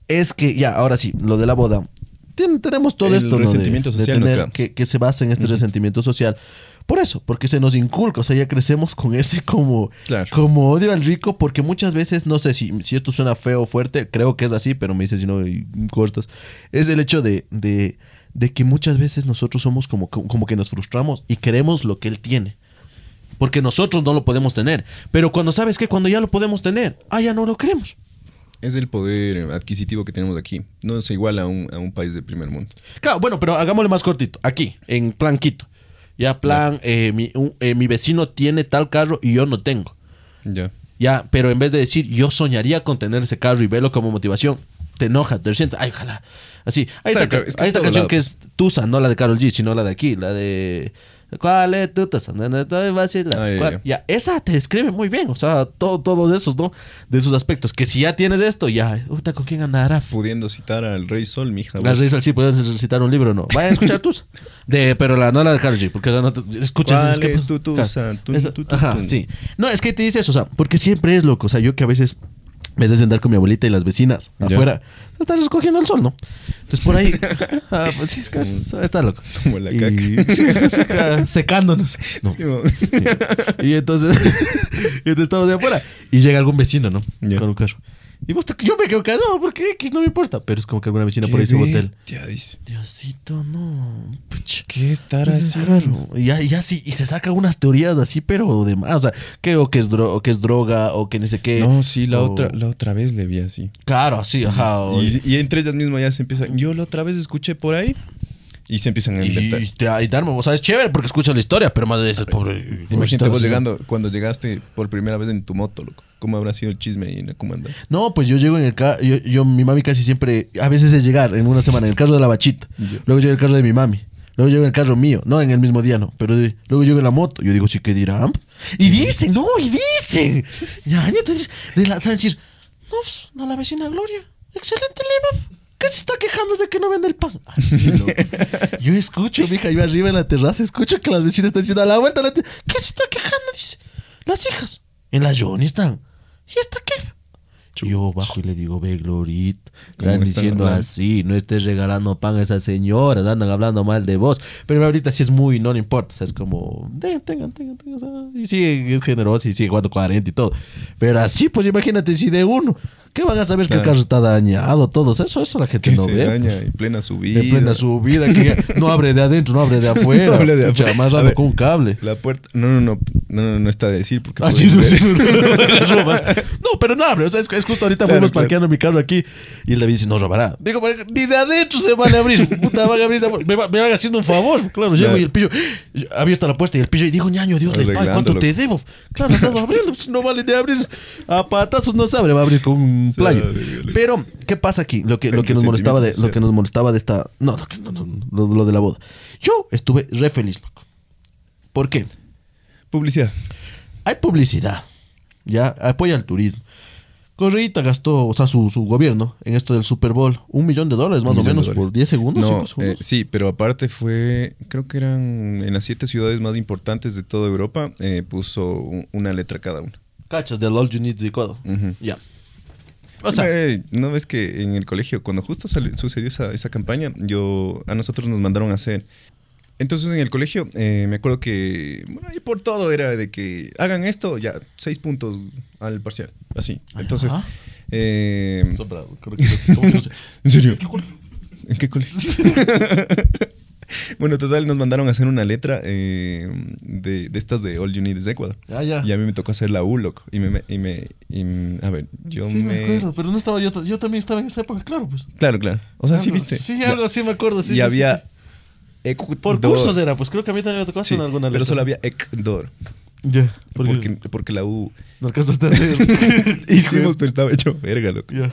es que ya, ahora sí, lo de la boda. Ten- tenemos todo El esto. ¿no? de- resentimiento de social tener que se basa en este resentimiento social. Por eso, porque se nos inculca, o sea, ya crecemos con ese como, Claro. como odio al rico, porque muchas veces, no sé si, si esto suena feo o fuerte, creo que es así, pero me dices si no y cortas. Es el hecho de, de, de que muchas veces nosotros somos como, como que nos frustramos y queremos lo que él tiene. Porque nosotros no lo podemos tener. Pero cuando sabes que cuando ya lo podemos tener, ah, ya no lo queremos. Es el poder adquisitivo que tenemos aquí. No es igual a un, a un país de primer mundo. Claro, bueno, pero hagámosle más cortito. Aquí, en plan Quito. Ya, plan, eh, mi, un- eh, mi vecino tiene tal carro y yo no tengo. Ya. Ya, pero en vez de decir yo soñaría con tener ese carro y verlo como motivación, te enoja, te sientes, ay, ojalá. Así. Hay Claro, esta, claro, es que hay en esta todo canción lado, que es Tusa, no la de Carol G, sino la de aquí, la de. ¿Cuál es tu ya, esa te describe muy bien, o sea, todo, todos esos, ¿no? De esos aspectos. Que si ya tienes esto, ya, puta, ¿con quién andará? Pudiendo citar al Rey Sol, mija. Las vos. risas sí, puedes recitar un libro no. Vayan a escuchar tus. De, pero la, no la de Karol G, porque no te- escuchas ¿Cuál esas que- es tu? Claro. Esa- tu, tu, Ajá, sí. No, es que te dice eso, o sea, porque siempre es loco. O sea, yo que a veces me haces andar con mi abuelita y las vecinas afuera, están recogiendo el sol, ¿no? Entonces por ahí, ah, pues sí, es que es- está loco. Como la caca. ah, secándonos. No. Sí, mo- Y entonces, y entonces estamos de afuera. Y llega algún vecino, ¿no? Ya. Con un carro. Y vos te- yo me quedo callado porque X no me importa. Pero es como que alguna vecina por ahí se bota el. Diosito, no. puch. ¿Qué estará haciendo? Y ya, ya sí, y se saca unas teorías así, pero de más. O sea, que, o que es, dro- o que es droga, o que ni sé qué. No, sí, la, o- otra, la otra vez le vi así. Claro, sí, ajá. o- Y, y entre ellas mismas ya se empiezan. Yo la otra vez escuché por ahí y se empiezan a inventar. y, te- y darme, o sea, es chévere porque escuchas la historia, pero más de ese pobre. Imagínate vos llegando, cuando llegaste por primera vez en tu moto, loco. ¿Cómo habrá sido el chisme ahí en la comanda? No, pues yo llego en el carro. Yo, yo, mi mami casi siempre. A veces es llegar en una semana en el carro de la bachita. Ya. Luego llego en el carro de mi mami. Luego llego en el carro mío. No, en el mismo día no. Pero luego llego en la moto. Yo digo, sí, ¿qué dirán? Y dicen, no, y dicen. Ya, entonces, de la, saben decir, no, pues, a la vecina Gloria. Excelente le va. ¿Qué se está quejando de que no vende el pan? Así, loco. Yo escucho, mija, yo arriba en la terraza, escucho que las vecinas están diciendo a la vuelta. a La ¿Qué se está quejando? Dice. Las hijas. En la Johnny están. ¿Y esta qué? Yo bajo y le digo, ve, Glorita. Están diciendo hablando? así, no estés regalando pan a esas señoras, andan hablando mal de vos. Pero ahorita sí es muy, no le importa, o sea, es como, "Den, tengan, tengan, tengan. y sigue es generoso y sigue jugando 40 y todo. Pero así, pues imagínate si de uno, ¿qué van a saber que el Claro. carro está dañado? Todo eso, eso, la gente Que no se ve. daña en plena subida. En plena subida, que no abre de adentro, no abre de afuera. No abre de afuera. Más A raro con un cable. La puerta. No, no, no. No, no, no está de decir porque. Ah, sí, no, sí, no, no. No, pero no abre. O sea, es, es justo ahorita Claro, fuimos claro. parqueando mi carro aquí y el David dice, no robará. Digo, "Pero ni de adentro se van a abrir. Puta, van a abrir. esa- Me, va- me van haciendo un favor. Claro, llego y el pillo, abierta la puerta y el pillo y digo, ñaño, Dios del Padre, ¿cuánto te debo? Claro, estado abriendo. pues, No vale de abrir. A patazos no se abre, va a abrir con un playo. Pero, ¿qué pasa aquí? Lo que, lo que nos molestaba de, lo que nos molestaba de esta. No, no, no, no, lo, de la boda. Yo estuve re feliz, loco. ¿Por qué? Publicidad. hay publicidad, ya apoya el turismo. Correita gastó, o sea, su, su gobierno en esto del Super Bowl, un millón de dólares más o de menos por 10 segundos. No, segundos. eh, sí, pero aparte fue, creo que eran en las siete ciudades más importantes de toda Europa, eh, puso un- una letra cada una. Cachas del All You Need de. Ujú. Ya. O sea, Eh, ¿no ves que en el colegio, cuando justo salió- sucedió esa, esa campaña, yo a nosotros nos mandaron a hacer. Entonces en el colegio eh, me acuerdo que, bueno, ahí por todo era de que hagan esto, ya, seis puntos al parcial, así. Entonces, Ajá. eh, Sombra, creo que no sé, ¿cómo que no sé? ¿En serio? ¿En qué colegio? bueno, total, nos mandaron a hacer una letra eh, de, de estas de All You Need is Ecuador. Ah, ya. Y a mí me tocó hacer la U, loco. Y me, y me, y me- a ver, yo sí, me... me... acuerdo, pero no estaba yo, yo también estaba en esa época, claro, pues. Claro, claro. O sea, sí viste. Sí, algo así me acuerdo, sí. y sí, había sí, sí. Ecuador. Por cursos era, pues creo que a mí también me tocó Sí, hacer alguna pero letra. solo había Ecuador. Ya, porque, Porque, porque la U... no alcanzaste a hacer. Hicimos, pero estaba hecho verga, loco. Ya.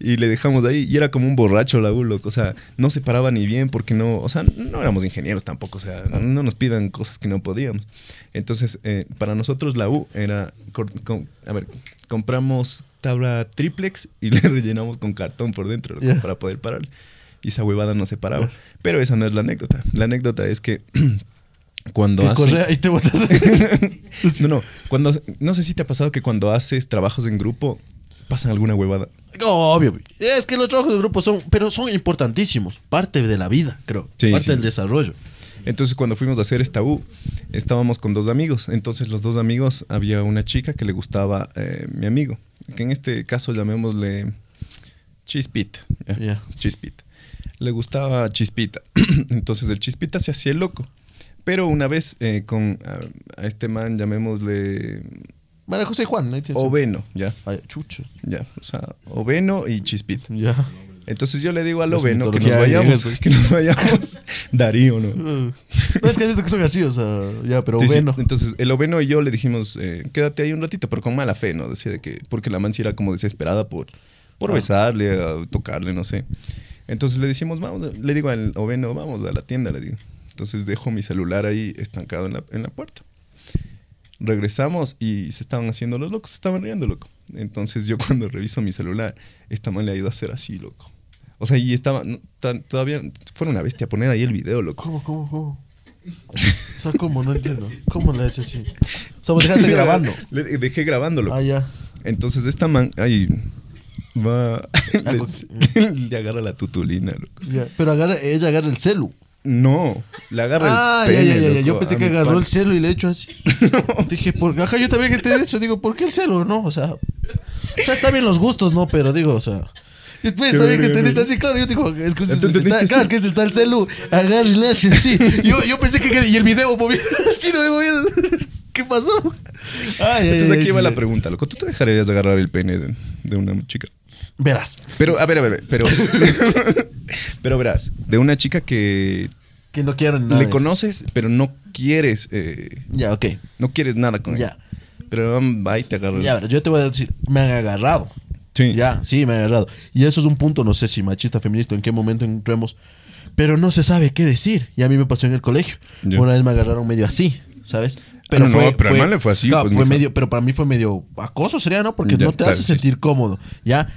Y le dejamos ahí. Y era como un borracho la U, loco. O sea, no se paraba ni bien porque no... O sea, no éramos ingenieros tampoco. O sea, no nos pidan cosas que no podíamos. Entonces, eh, para nosotros la U era... con- a ver, compramos tabla triplex y le rellenamos con cartón por dentro loco, para poder parar. Y esa huevada no se paraba. Pero esa no es la anécdota. La anécdota es que... Cuando Que hacen- correa y te botas. no, no. Cuando, no sé si te ha pasado que cuando haces trabajos en grupo pasan alguna huevada. Obvio. Es que los trabajos de grupo son, pero son importantísimos. Parte de la vida, creo. Sí, parte sí. del desarrollo. Entonces, cuando fuimos a hacer esta U, estábamos con dos amigos. Entonces, los dos amigos, había una chica que le gustaba eh, mi amigo, que en este caso llamémosle Chispita. Ya. Chispita. Le gustaba Chispita. Entonces, el Chispita se hacía el loco. Pero una vez eh, con a, a este man, llamémosle María José Juan. ¿no? Oveno, ¿ya? Ay, chucha. Ya, o sea, Oveno y Chispita. Ya. Entonces yo le digo al Oveno que nos vayamos, que nos vayamos. Darío, ¿no? No, es que has visto que son así, o sea, ya, pero Sí, sí. bueno. Entonces el Oveno y yo le dijimos, eh, quédate ahí un ratito, pero con mala fe, ¿no? Decía de que, porque la man sí era como desesperada por, por Ah. besarle, a tocarle, no sé. Entonces le decimos, vamos, le digo al Oveno, vamos a la tienda, le digo. Entonces dejo mi celular ahí estancado en la, en la puerta. Regresamos y se estaban haciendo los locos, se estaban riendo, loco. Entonces yo cuando reviso mi celular, esta man le ha ido a hacer así, loco. O sea, y estaba, no, todavía, fuera una bestia poner ahí el video, loco. ¿Cómo, cómo, cómo? O sea, ¿cómo? No entiendo. ¿Cómo le haces así? O sea, vos dejaste grabando. Le dejé grabándolo. Ah, ya. Entonces esta man, ahí va, le, le agarra la tutulina, loco. ya. Pero agarra, ella agarra el celu. No, le agarra Ah, el pene, ya, ya, ya. loco, Yo pensé que agarró el celu y le echó así. Dije, por ajá, yo también que te he hecho. Digo, ¿por qué el celu? No, o sea. O sea, está bien los gustos, ¿no? Pero digo, o sea. Después está bien que te dices así, claro. Yo digo, es que, ¿Tú está, entendiste? claro, Sí. es que ese está el celu, agarra y le hace así. Yo, yo pensé que. Y el video movía así, no me movía. ¿Qué pasó? Ay, Entonces ay, aquí sí, va la pregunta, loco. ¿Tú te dejarías de agarrar el pene de, de una chica? Verás. Pero, a ver, a ver, pero... pero verás, de una chica que Que no quiero nada. le conoces, pero no quieres, eh, Ya, ok. no quieres nada con Ya. ella. Pero um, va y te agarra. Ya, yo te voy a decir, me han agarrado. Sí. Ya, sí, me han agarrado. Y eso es un punto, no sé si machista, feminista, en qué momento entremos. Pero no se sabe qué decir. Y a mí me pasó en el colegio. Ya. Una vez me agarraron medio así, ¿sabes? no, no, pero man le fue así, claro, pues, fue medio, pero para mí fue medio acoso, sería, ¿no? Porque Ya, no te hace sentir cómodo, ¿ya?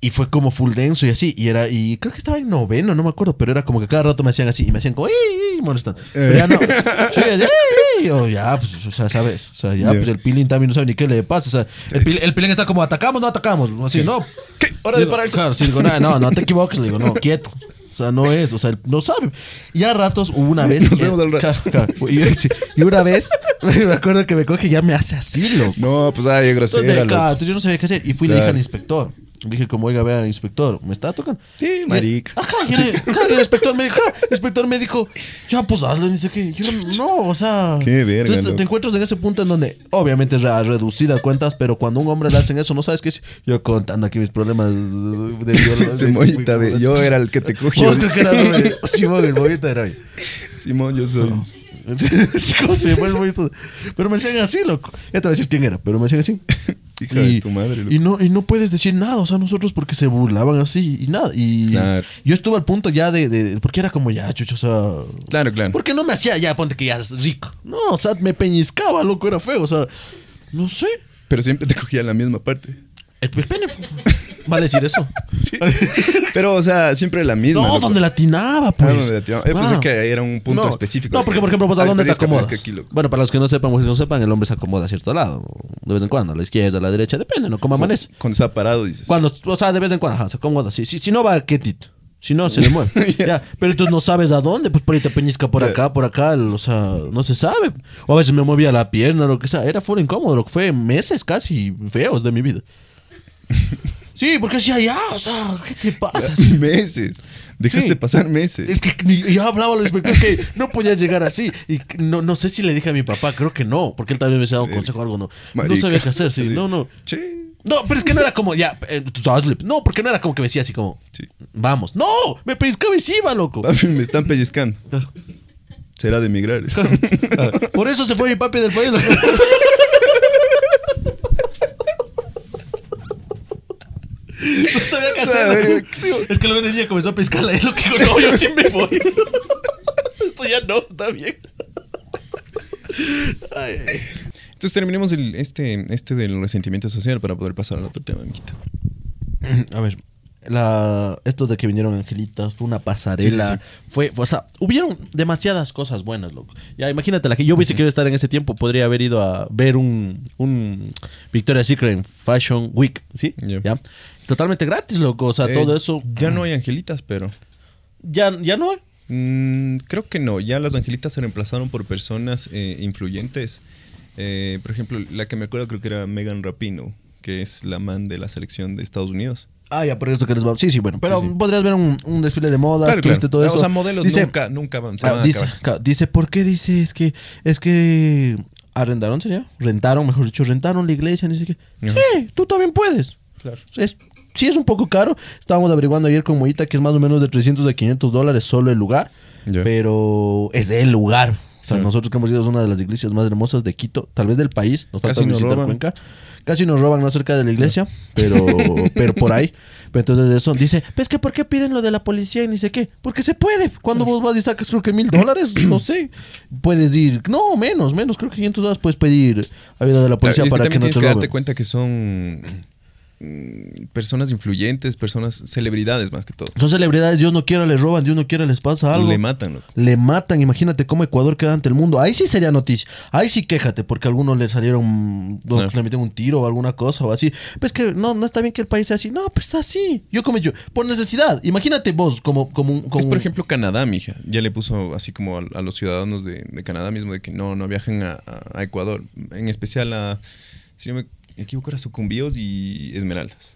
Y fue como full denso y así. Y era, y creo que estaba en noveno, no me acuerdo, pero era como que cada rato me hacían así y me hacían como, ¡ey! ey", molestando. Pero ya no. Sí, ¡ey! ey", yo, ya, pues, o sea, sabes. O sea, ya, pues el pilín también no sabe ni qué le pasa. O sea, el, pil- el pilín está como, ¿atacamos no atacamos? Así, no. ¿Qué? Hora de pararse. Claro, sí, digo, no, no, no te equivoques, le digo, no, quieto. O sea, no es, o sea, no sabe. Y a ratos hubo una vez. Nos que- vemos rato. Claro, claro. Y, una vez, me acuerdo que me coge y ya me hace así, loco. No, pues ay, Entonces, grosera. loco. claro, entonces yo no sabía qué hacer. Y fui y le dije al inspector. Dije, como, oiga, vea, inspector, ¿me está tocando? Sí, marica. Ajá, y el, inspector me dijo, ajá, el inspector me dijo, ya, pues hazlo, dice que yo no, no, o sea. Qué verga, Entonces, te- encuentras en ese punto en donde, obviamente, es reducida cuentas, pero cuando un hombre le hacen eso, no sabes qué es. Yo contando aquí mis problemas de ve, yo era el que te cogió. Vos crees que era, güey. Simón, el mollita era. Simón, yo soy. ¿Cómo se llama el mollito? Pero me decían así, loco. Ya te voy a decir quién era, pero me decían así. Hija de tu madre, loco. y no y no puedes decir nada, o sea, nosotros porque se burlaban así y nada. Y Claro. yo estuve al punto ya de, de- porque era como ya, chucho, o sea, Claro, claro. porque no me hacía ya, ponte que ya es rico. No, o sea, me peñiscaba, loco, era feo, o sea, no sé. Pero siempre te cogía la misma parte. El, pene. ¿Vale decir eso? Pero, o sea, siempre la misma. No, loco. donde la atinaba, Ah, pues. donde la tiraba. Eh, pensé que era un punto No, específico. No, porque por ejemplo, pues a dónde te acomodas. aquí, bueno, para los que no sepan, mujeres que no sepan, el hombre se acomoda a cierto lado. De vez en cuando, a la izquierda, a la derecha, depende, ¿no? Como amanece. Cuando está parado, dices. Cuando, o sea, de vez en cuando, ajá, se acomoda así. Si, si no va quietito. Si no, se le mueve. ya. Pero entonces no sabes a dónde, pues por ahí te peñisca por acá, por acá, o sea, no se sabe. O a veces me movía la pierna, lo que sea. Era full incómodo, lo que fue meses casi feos de mi vida. Sí, porque decía, ya, o sea, ¿qué te pasa? meses. Dejaste Sí. pasar meses. Es que yo hablaba al inspector que no podía llegar así. Y no, no sé si le dije a mi papá, creo que no, porque él también me había dado un consejo o algo, no. No sabía qué hacer, sí, no, no. Che. No, pero es que no era como, ya, eh, no, porque no era como que me decía así como, Sí. vamos. No, me pellizcaba iba, loco. Papi, me están pellizcando. Claro, Será de emigrar. claro. Por eso se fue mi papi del país. loco. No sabía qué hacer. Es que luego el niño comenzó a pescarla. Es lo que digo, no, yo sí me voy. Esto ya no, está bien. Ay, ay. Entonces terminemos el, este, este del resentimiento social para poder pasar al otro tema, amiguita. A ver, la, esto de que vinieron angelitas fue una pasarela. Sí, sí, Fue, fue- o sea, hubieron demasiadas cosas buenas, loco. Ya, imagínate, la que yo hubiese querido estar en ese tiempo, podría haber ido a ver un, un Victoria's Secret Fashion Week, ¿sí? Ya. Totalmente gratis, loco. O sea, Eh, todo eso. Ya no hay angelitas, pero. Ya, ya no hay. Mm, creo que no. Ya las angelitas se reemplazaron por personas eh, influyentes. Eh, por ejemplo, la que me acuerdo creo que era Megan Rapino, que es la man de la selección de Estados Unidos. Ah, ya, por eso que les va. Sí, sí, bueno. Pero Sí, sí. podrías ver un, un desfile de moda, Claro, todo eso. O sea, modelos Dice- nunca, nunca van, se Ah, van dice, dice, ¿por qué dice? Es que, es que arrendaron, sería, rentaron, mejor dicho, rentaron la iglesia, dice que, sí, tú también puedes. Claro. Es, sí es un poco caro. Estábamos averiguando ayer con Mollita que es más o menos de 300 a 500 dólares solo el lugar, pero es el lugar. O sea, nosotros que hemos ido es una de las iglesias más hermosas de Quito, tal vez del país. Nos Casi nos roban. Cuenca. Casi nos roban, no cerca de la iglesia, pero, pero por ahí. Pero entonces eso dice, pues que ¿por qué piden lo de la policía y ni sé qué? Porque se puede. Cuando vos vas y sacas creo que mil dólares, no sé, puedes ir, no, menos, menos, creo que 500 dólares puedes pedir ayuda de la policía Claro, que para que no tienes te que darte roben. cuenta que son personas influyentes, personas, celebridades más que todo. Son celebridades, Dios no quiera les roban, Dios no quiera les pasa algo. Le matan, loco. Le matan, imagínate cómo Ecuador queda ante el mundo. Ahí sí sería noticia. Ahí sí quéjate, porque a algunos le salieron, no, Claro. le meten un tiro o alguna cosa o así. Pues que no, no está bien que el país sea así. No, pues así. Yo como yo, por necesidad. Imagínate vos como, como, un- como Es por ejemplo Canadá, mija. Ya le puso así como a, a los ciudadanos de, de Canadá mismo de que no, no viajen a Ecuador. En especial a, si no me equivoco, era Sucumbíos y Esmeraldas.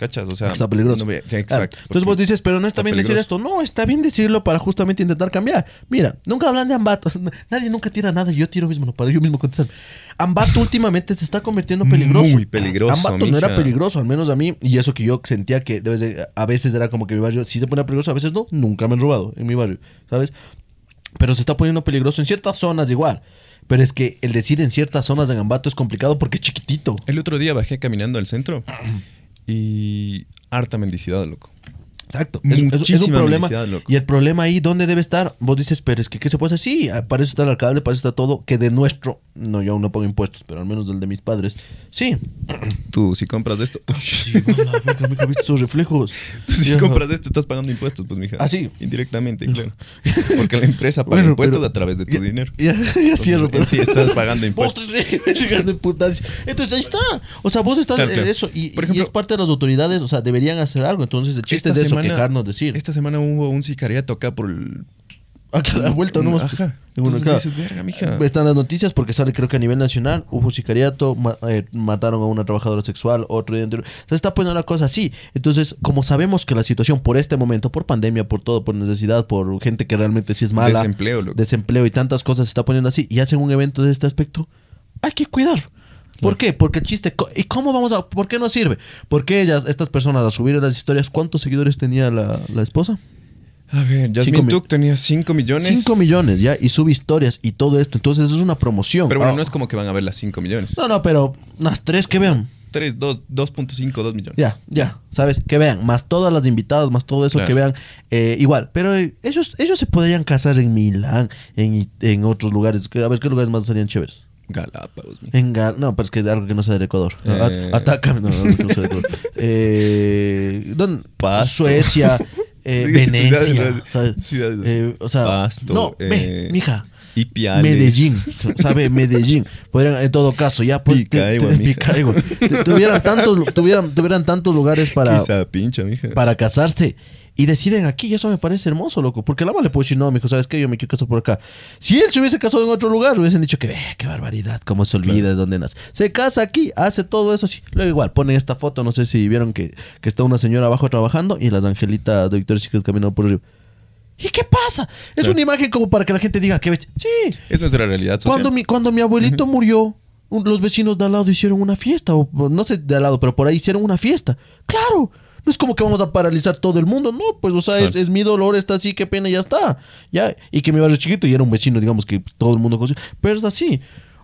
¿Cachas? O sea, Está peligroso. no sí. Entonces vos dices, pero no está, está bien decir esto. No, está bien decirlo para justamente intentar cambiar. Mira, nunca hablan de Ambato. Nadie nunca tira nada. Yo tiro mismo, no, para yo mismo contestar. Ambato últimamente se está convirtiendo peligroso. Muy peligroso, Ambato no era peligroso, al menos a mí. Y eso que yo sentía que de- a veces era como que mi barrio sí se ponía peligroso, a veces no. Nunca me han robado en mi barrio, ¿sabes? Pero se está poniendo peligroso en ciertas zonas igual. Pero es que el decir en ciertas zonas de Ambato es complicado porque es chiquitito. El otro día bajé caminando al centro y harta mendicidad, loco. Exacto. Es, es- un problema. Y el problema ahí, ¿dónde debe estar? Vos dices, pero es que, ¿qué se puede hacer? Sí, ah, para eso está el alcalde, para eso está todo. Que de nuestro, no, yo aún no pago impuestos, pero al menos del de mis padres. Sí. Tú, si compras esto. Sí, mala, mija, ¿viste esos reflejos? Tú, si compras esto, estás pagando impuestos, pues, mija. Ah, sí. Indirectamente, claro. Porque la empresa paga Bueno, impuestos pero- a través de tu Ya- dinero. Ya, ya cierro, pero sí estás pagando impuestos. Entonces ahí está. O sea, vos estás Claro, eso. Y, Por y ejemplo- es parte de las autoridades. O sea, deberían hacer algo. Entonces, el chiste es de eso, quejarnos, decir. Esta semana hubo un sicariato acá por el. Acá a la vuelta, ¿no? Ajá. En una Entonces acá. dices, verga, mija. Están las noticias porque sale, creo que a nivel nacional, hubo sicariato, ma- eh, mataron a una trabajadora sexual, otro día anterior. Se está poniendo la cosa así. Entonces, como sabemos que la situación por este momento, por pandemia, por todo, por necesidad, por gente que realmente sí es mala, Desempleo, loco. desempleo y tantas cosas se está poniendo así y hacen un evento de este aspecto, hay que cuidar. ¿Por qué? Porque el chiste, ¿y cómo vamos a, por qué no sirve? Porque ellas, estas personas, a subir las historias, ¿cuántos seguidores tenía la, la esposa? A ver, Jasmine Tuk tenía 5 millones. 5 millones, ya, y sube historias y todo esto. Entonces es una promoción. Pero bueno, Ah, no es como que van a ver las 5 millones. no, no, pero unas tres que vean. 3, 2, 2.5, 2 millones. Ya, ya, ¿sabes? Que vean, más todas las invitadas, más todo eso Claro. que vean. eh, igual, pero eh, ellos, ellos se podrían casar en Milán, en, en otros lugares. A ver, ¿qué lugares más serían chéveres? Galápagos. En Gal- no, pero es que algo que no sea del Ecuador. Eh. A- Atacame, no, no, no sea del Ecuador. Eh, ¿dónde? Pasto. Suecia, eh, Venecia, ciudades, ¿sabes? ciudades. Eh, o sea, Pasto, no, ve, eh, mija. Ipiales. Medellín, ¿sabe? Medellín. Podrían, en todo caso, ya pues, Picaigo, te- te-. Picaigo. Tuvieran tantos, tuvieran, tuvieran tantos lugares para, Quizá pincha, mija. para casarse y deciden aquí, y eso me parece hermoso, loco. Porque la le puede decir, no, mijo, ¿sabes qué? Yo me quiero casar por acá. Si él se hubiese casado en otro lugar, hubiesen dicho que, "Eh, qué barbaridad, cómo se olvida de dónde nace. Se casa aquí, hace todo eso así. Luego igual, ponen esta foto, no sé si vieron que, que está una señora abajo trabajando y las angelitas de Victoria's Secret caminando por arriba. ¿Y qué pasa? Es Claro. una imagen como para que la gente diga que. Sí, Es nuestra realidad social. cuando mi, cuando mi abuelito murió, los vecinos de al lado hicieron una fiesta, o no sé de al lado, pero por ahí hicieron una fiesta. Claro, no es como que vamos a paralizar todo el mundo, no, pues, o sea, es, Claro. es mi dolor, está así, qué pena, ya está. Ya, y que mi barrio es chiquito y era un vecino, digamos que todo el mundo conoce, pero es así.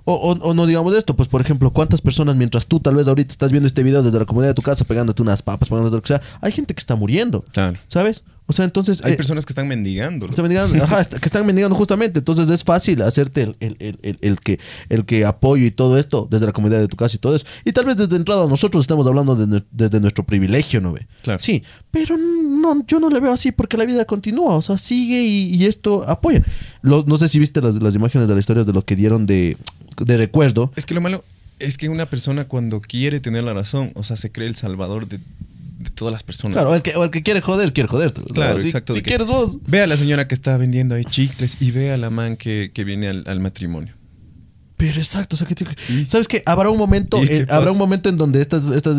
O, o- o no digamos esto, pues por ejemplo, ¿cuántas personas mientras tú tal vez ahorita estás viendo este video desde la comodidad de tu casa pegándote unas papas, pegándote lo que sea, hay gente que está muriendo, Claro. ¿sabes? O sea, entonces... Hay eh, personas que están mendigando. están mendigando, ajá, que están mendigando justamente. Entonces es fácil hacerte el, el- el- el- el que, el que apoyo y todo esto desde la comunidad de tu casa y todo eso. Y tal vez desde entrada nosotros estamos hablando de desde nuestro privilegio, ¿no ve? Claro. Sí, pero no, yo no le veo así porque la vida continúa, o sea, sigue y, y esto apoya. Lo- no sé si viste las, las imágenes de las historias de lo que dieron de, de recuerdo. Es que lo malo es que una persona cuando quiere tener la razón, o sea, se cree el salvador de, de todas las personas. Claro, el que, o el que quiere joder, quiere joder. Claro, si, exacto, Si que- quieres vos. Ve a la señora que está vendiendo ahí chicles y ve a la man que, que viene al, al matrimonio. Pero exacto, o sea, que. ¿sabes qué? Habrá un momento, ¿Y qué eh, habrá un momento en donde estas, estas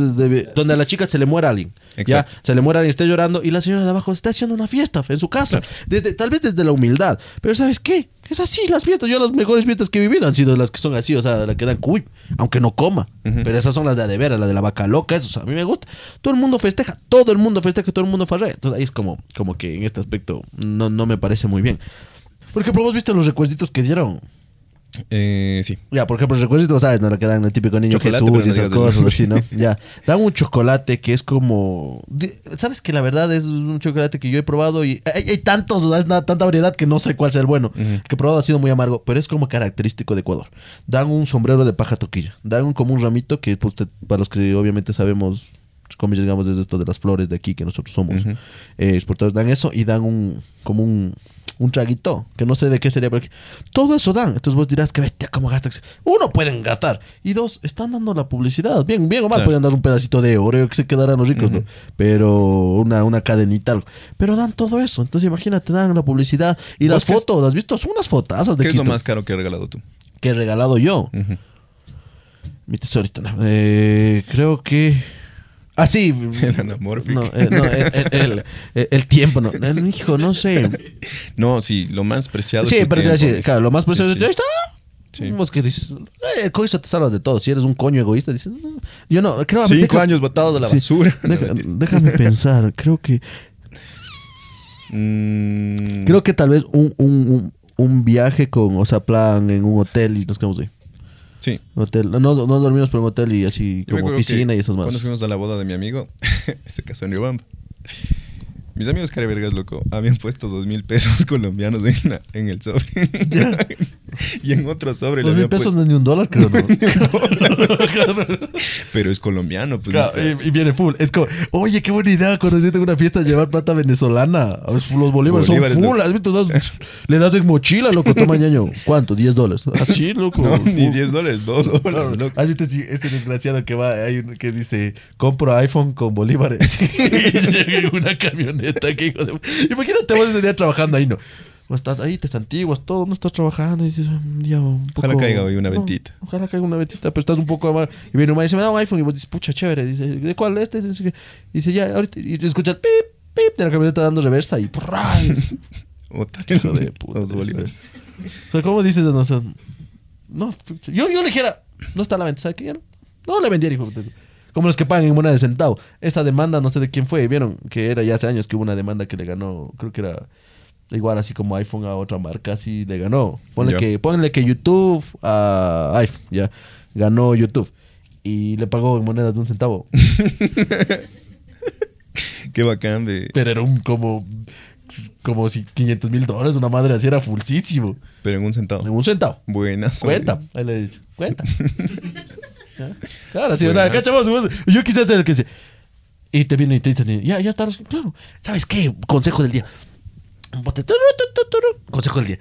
donde a la chica se le muera alguien. Exacto. Ya, se le muera alguien, esté llorando y la señora de abajo está haciendo una fiesta en su casa. Claro. Desde, tal vez desde la humildad. Pero ¿sabes qué? Es así las fiestas. Yo las mejores fiestas que he vivido han sido las que son así, o sea, las que dan cuy, aunque no coma. Pero esas son las de a de veras, la de la vaca loca, eso, o sea, a mí me gusta. Todo el mundo festeja, todo el mundo festeja, todo el mundo farrea. Entonces ahí es como, como que en este aspecto no, no me parece muy bien. Por ejemplo, vos viste los recuerditos que dieron. Eh, sí. Ya, por ejemplo, el recuerdito, ¿sabes? No le quedan el típico niño Chocolate, Jesús y esas cosas así, ¿no? Ya. Dan un chocolate que es como. ¿Sabes que la verdad es un chocolate que yo he probado y hay, hay tantos, es tanta variedad que no sé cuál sea el bueno. Que he probado ha sido muy amargo, pero es como característico de Ecuador. Dan un sombrero de paja toquilla. Dan un, como un ramito que, pues, te- para los que obviamente sabemos. Como digamos, desde esto de las flores de aquí que nosotros somos Ujú. eh, exportadores, dan eso y dan un como un, un traguito, que no sé de qué sería, pero que- todo eso dan. Entonces vos dirás que bestia, ¿cómo gastas? Uno, pueden gastar. Y dos, están dando la publicidad. Bien, bien o mal, Claro. pueden dar un pedacito de oro que se quedarán los ricos, ¿no? Pero una, una cadenita, algo. Pero dan todo eso. Entonces imagínate, dan la publicidad y ¿Vos las fotos. ¿Has visto? Son unas fotazas de ¿Qué es lo más caro que has regalado tú? que he regalado yo. Mi tesorito. Eh, creo que. Ah, sí. El anamorphic. No, eh, no, el, el- el- tiempo, no. El hijo, no sé. No, sí, lo más preciado. Sí, es pero te decir, claro, lo más Sí, precioso sí. ahí está. Sí. Vos que dices, eh, con eso te salvas de todo. Si eres un coño egoísta, dices, "No". yo no, creo Cinco deja- años botado de la Sí, basura. Deja- déjame pensar, creo que Mm, creo que tal vez un, un, un, un viaje con, o sea, plan en un hotel y nos quedamos ahí. Sí. Hotel, no, no dormimos por un hotel y así Yo como piscina y esas Cuando más. fuimos a la boda de mi amigo, se casó en Riobamba. Mis amigos carevergas, loco, habían puesto dos mil pesos colombianos en, la- en el sobre. y en otro sobre le Dos mil pesos no es ni un dólar, creo, ¿no? Pero es colombiano, pues. Claro, y, y viene full. Es como, oye, qué buena idea cuando yo tengo una fiesta llevar plata venezolana. Los bolívares, Bolívares, son full. loco. ¿Has visto? Das- le das en mochila, loco. Toma, ñaño. ¿Cuánto? ¿10 dólares? Así, loco. No, ni Full. 10 dólares, 2 Claro. dólares, loco. ¿Has visto ese desgraciado que va, hay uno que dice, compro iPhone con bolívares? y llega en una camioneta. Que hijo de... Imagínate vos ese día trabajando ahí, ¿no? O estás ahí, te santiguas, todo, no estás trabajando y dices, un día un poco... Ojalá caiga hoy una no, ventita. Ojalá caiga una ventita, pero estás un poco mal. Y viene un y dice, me da un iPhone y vos dices, pucha, chévere. Dice, ¿de cuál este? Dice, que- dice, ya, ahorita. Y te escuchas, pip, pip, de la camioneta dando reversa y. Y Otra. Hijo de puta. O sea, ¿cómo dices? No, o sea, no, yo, yo le dijera, no está a la venta, ¿sabes qué? Ya no, no le vendiera, hijo de puta. Como los que pagan en moneda de centavo. Esta demanda, no sé de quién fue, vieron que era ya hace años que hubo una demanda que le ganó, creo que era igual así como iPhone a otra marca, así le ganó. Ponle, que, ponle que YouTube a iPhone, ya, ganó YouTube. Y le pagó en monedas de un centavo. Qué bacán de. Pero era un como, como si 500 mil dólares, una madre así era fulsísimo. Pero en un centavo. En un centavo. Buenas. Cuenta. Ahí le he dicho. Cuenta. ¿Ya? Claro, sí. O sea, cachamos. Yo quise ser el que dice. Y te viene y te dicen, ya, ya estás. Claro. ¿Sabes qué? Consejo del día. Turu, turu. Consejo del día.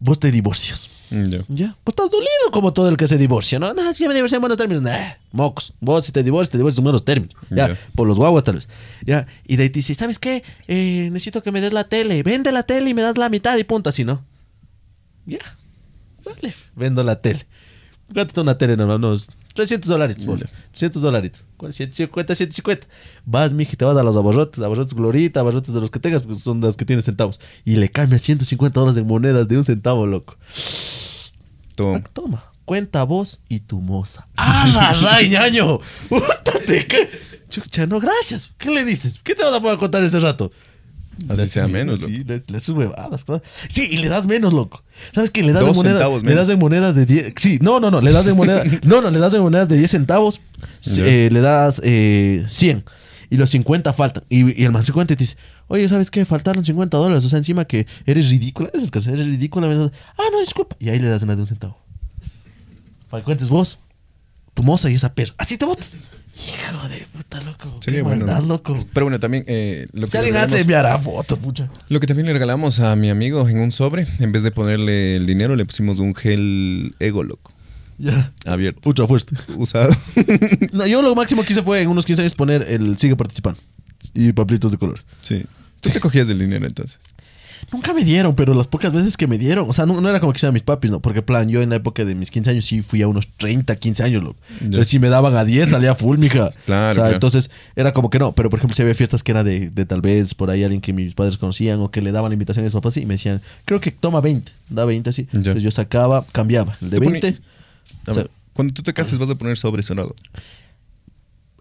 Vos te divorcias. Ya. Ya. Pues estás dolido como todo el que se divorcia, ¿no? No, es que me divorcié en buenos términos. Nah, mocos. Vos si te divorcias, te divorcias en buenos términos. Ya. Ya. Por los guaguas tal vez. Ya. Y de ahí te dice, ¿sabes qué? Eh, necesito que me des la tele. Vende la tele y me das la mitad y punto, así, ¿no? Ya. Vale. Vendo la tele. ¿Cuánto está una tele normal? Unos 300 dólares, boludo. 300 dólares. 150, 150. Vas, mija, te vas a los abarrotes, abarrotes glorita, abarrotes de los que tengas, porque son de los que tienes centavos. Y le cambias 150 dólares en monedas de un centavo, loco. Toma. Ah, Toma, cuenta vos y tu moza. ¡Ah, ray, ñaño! ¡Puta, te Chucha, no, gracias. ¿Qué le dices? ¿Qué te vas a poder contar ese rato? Así sea menos, loco. Sí, le, le haces huevadas, claro. Sí, y le das menos, loco. ¿Sabes qué? Le das Dos en moneda, centavos Le das en monedas de 10. Sí, no, no, no. Le das en moneda. no, no, le das en monedas de 10 centavos. eh, le das eh, 100. Y los 50 faltan. Y, y el man 50 y te dice, oye, ¿sabes qué? Faltaron 50 dólares. O sea, encima que eres ridícula. Esas cosas, eres ridícula. Ah, no, disculpa. Y ahí le das una de un centavo. Para que cuentes vos, tu moza y esa perra. Así te botas. Hijo de puta, loco. Sería Qué bueno. maldad, loco. Pero bueno, también eh, lo, Si que alguien hace, regalamos, enviará fotos, pucha. lo que también le regalamos a mi amigo en un sobre, en vez de ponerle el dinero, le pusimos un gel ego, loco. Ya. Abierto. Pucha fuerte. Usado. No, yo lo máximo que hice fue en unos 15 años poner el sigue participando. Y paplitos de colores. sí. Tú te cogías el dinero entonces. Nunca me dieron, pero las pocas veces que me dieron, o sea, no, no era como que sean mis papis, ¿no? Porque, plan, yo en la época de mis 15 años sí fui a unos 30, 15 años, loco. Ya. Entonces, si me daban a 10, salía full, mija. Claro, O sea, claro. entonces era como que no. Pero, por ejemplo, si había fiestas que era de, de tal vez por ahí alguien que mis padres conocían o que le daban la invitación a mis papás y me decían, creo que toma 20, da 20 así. Entonces yo sacaba, cambiaba. El de Te poní- 20. A o sea, ver, cuando tú te cases vas a poner sobre cerrado.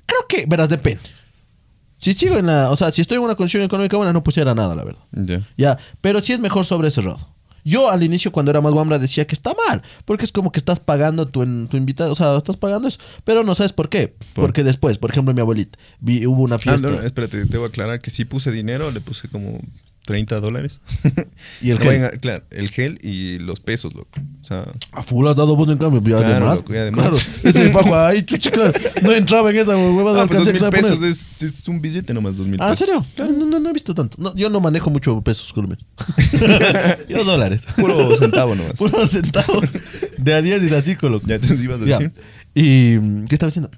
creo que, verás, depende. Si sigo en la, o sea, si estoy en una condición económica buena, no pusiera nada, la verdad. Ya. Ya, pero sí es mejor sobre cerrado. Yo al inicio cuando era más guambra decía que está mal, porque es como que estás pagando tu, tu invitado, o sea, estás pagando eso, pero no sabes por qué. ¿Por? Porque después, por ejemplo, mi abuelita, vi, hubo una Ah, fiesta no, no, espérate, te voy a aclarar que sí puse dinero, le puse como 30 dólares. Y el gel. claro, el gel y los pesos, loco. O sea, a full has dado vos en cambio, Claro, además. loco, y además. Claro, ese fajo ahí, chucha, claro, no entraba en esa huevada de ah, pues dos mil pesos es, es un billete nomás, dos mil Ah, ¿en serio? No, no, no he visto tanto. No, yo no manejo mucho pesos, colombianos. yo dólares. Puro centavo nomás. Puro centavo de a 10 y de a 5, loco. Ya te ibas a Ya. decir. ¿Y qué estaba diciendo?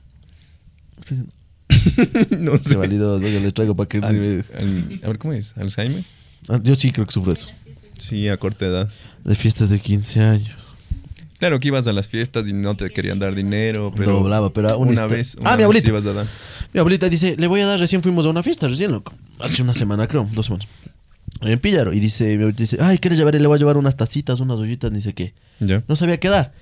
No Se sé. valido, yo les traigo para que... Al- al- a ver, ¿cómo es? ¿Alzheimer? Ah, yo sí creo que sufro eso. Sí, a corta edad. De fiestas de 15 años. Claro que ibas a las fiestas y no te querían dar dinero, pero Doblaba, pero una una, histo- vez, Ah, mi abuelita. ibas a dar. Mi abuelita dice, le voy a dar, recién fuimos a una fiesta, recién, loco. Hace una semana, creo, dos semanas. En Pillaro. Y dice, mi abuelita dice, ay, ¿quieres llevar? Le voy a llevar unas tacitas, unas ollitas, ni sé qué. ¿Ya? No sabía qué dar.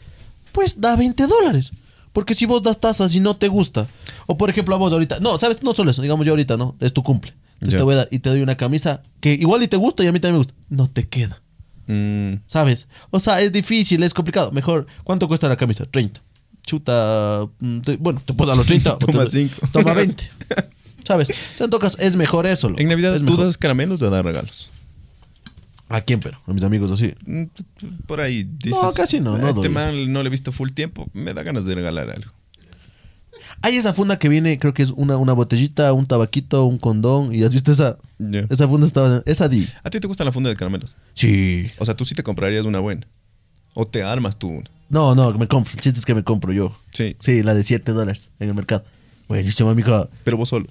Pues da 20 dólares. Porque si vos das tazas y no te gusta. O por ejemplo a vos ahorita. No, ¿sabes? No solo eso. Digamos yo ahorita, ¿no? Es tu cumple. Entonces te voy a dar y te doy una camisa que igual y te gusta y a mí también me gusta. No te queda. Mm, ¿Sabes? O sea, es difícil, es complicado. Mejor, ¿cuánto cuesta la camisa? 30. Chuta. mm, te- bueno, te puedo dar los 30. o te Toma doy- cinco. Toma 20. ¿Sabes? O sea, en todo caso, es mejor eso. loco. En Navidad es tú mejor. das caramelos o das regalos. ¿A quién, pero? A mis amigos así. Mm, Por ahí dices. No, casi no, no "A Este doy". man no le he visto full tiempo. Me da ganas de regalar algo. Hay esa funda que viene, creo que es una, una botellita, un tabaquito, un condón. ¿Y has visto esa? Esa funda estaba. Esa di. ¿A ti te gusta la funda de caramelos? Sí. O sea, tú sí te comprarías una buena. O te armas tú una. No, no, me compro. El chiste es que me compro yo. Sí. Sí, la de 7 dólares en el mercado. Buenísimo, mijo. Pero vos solo.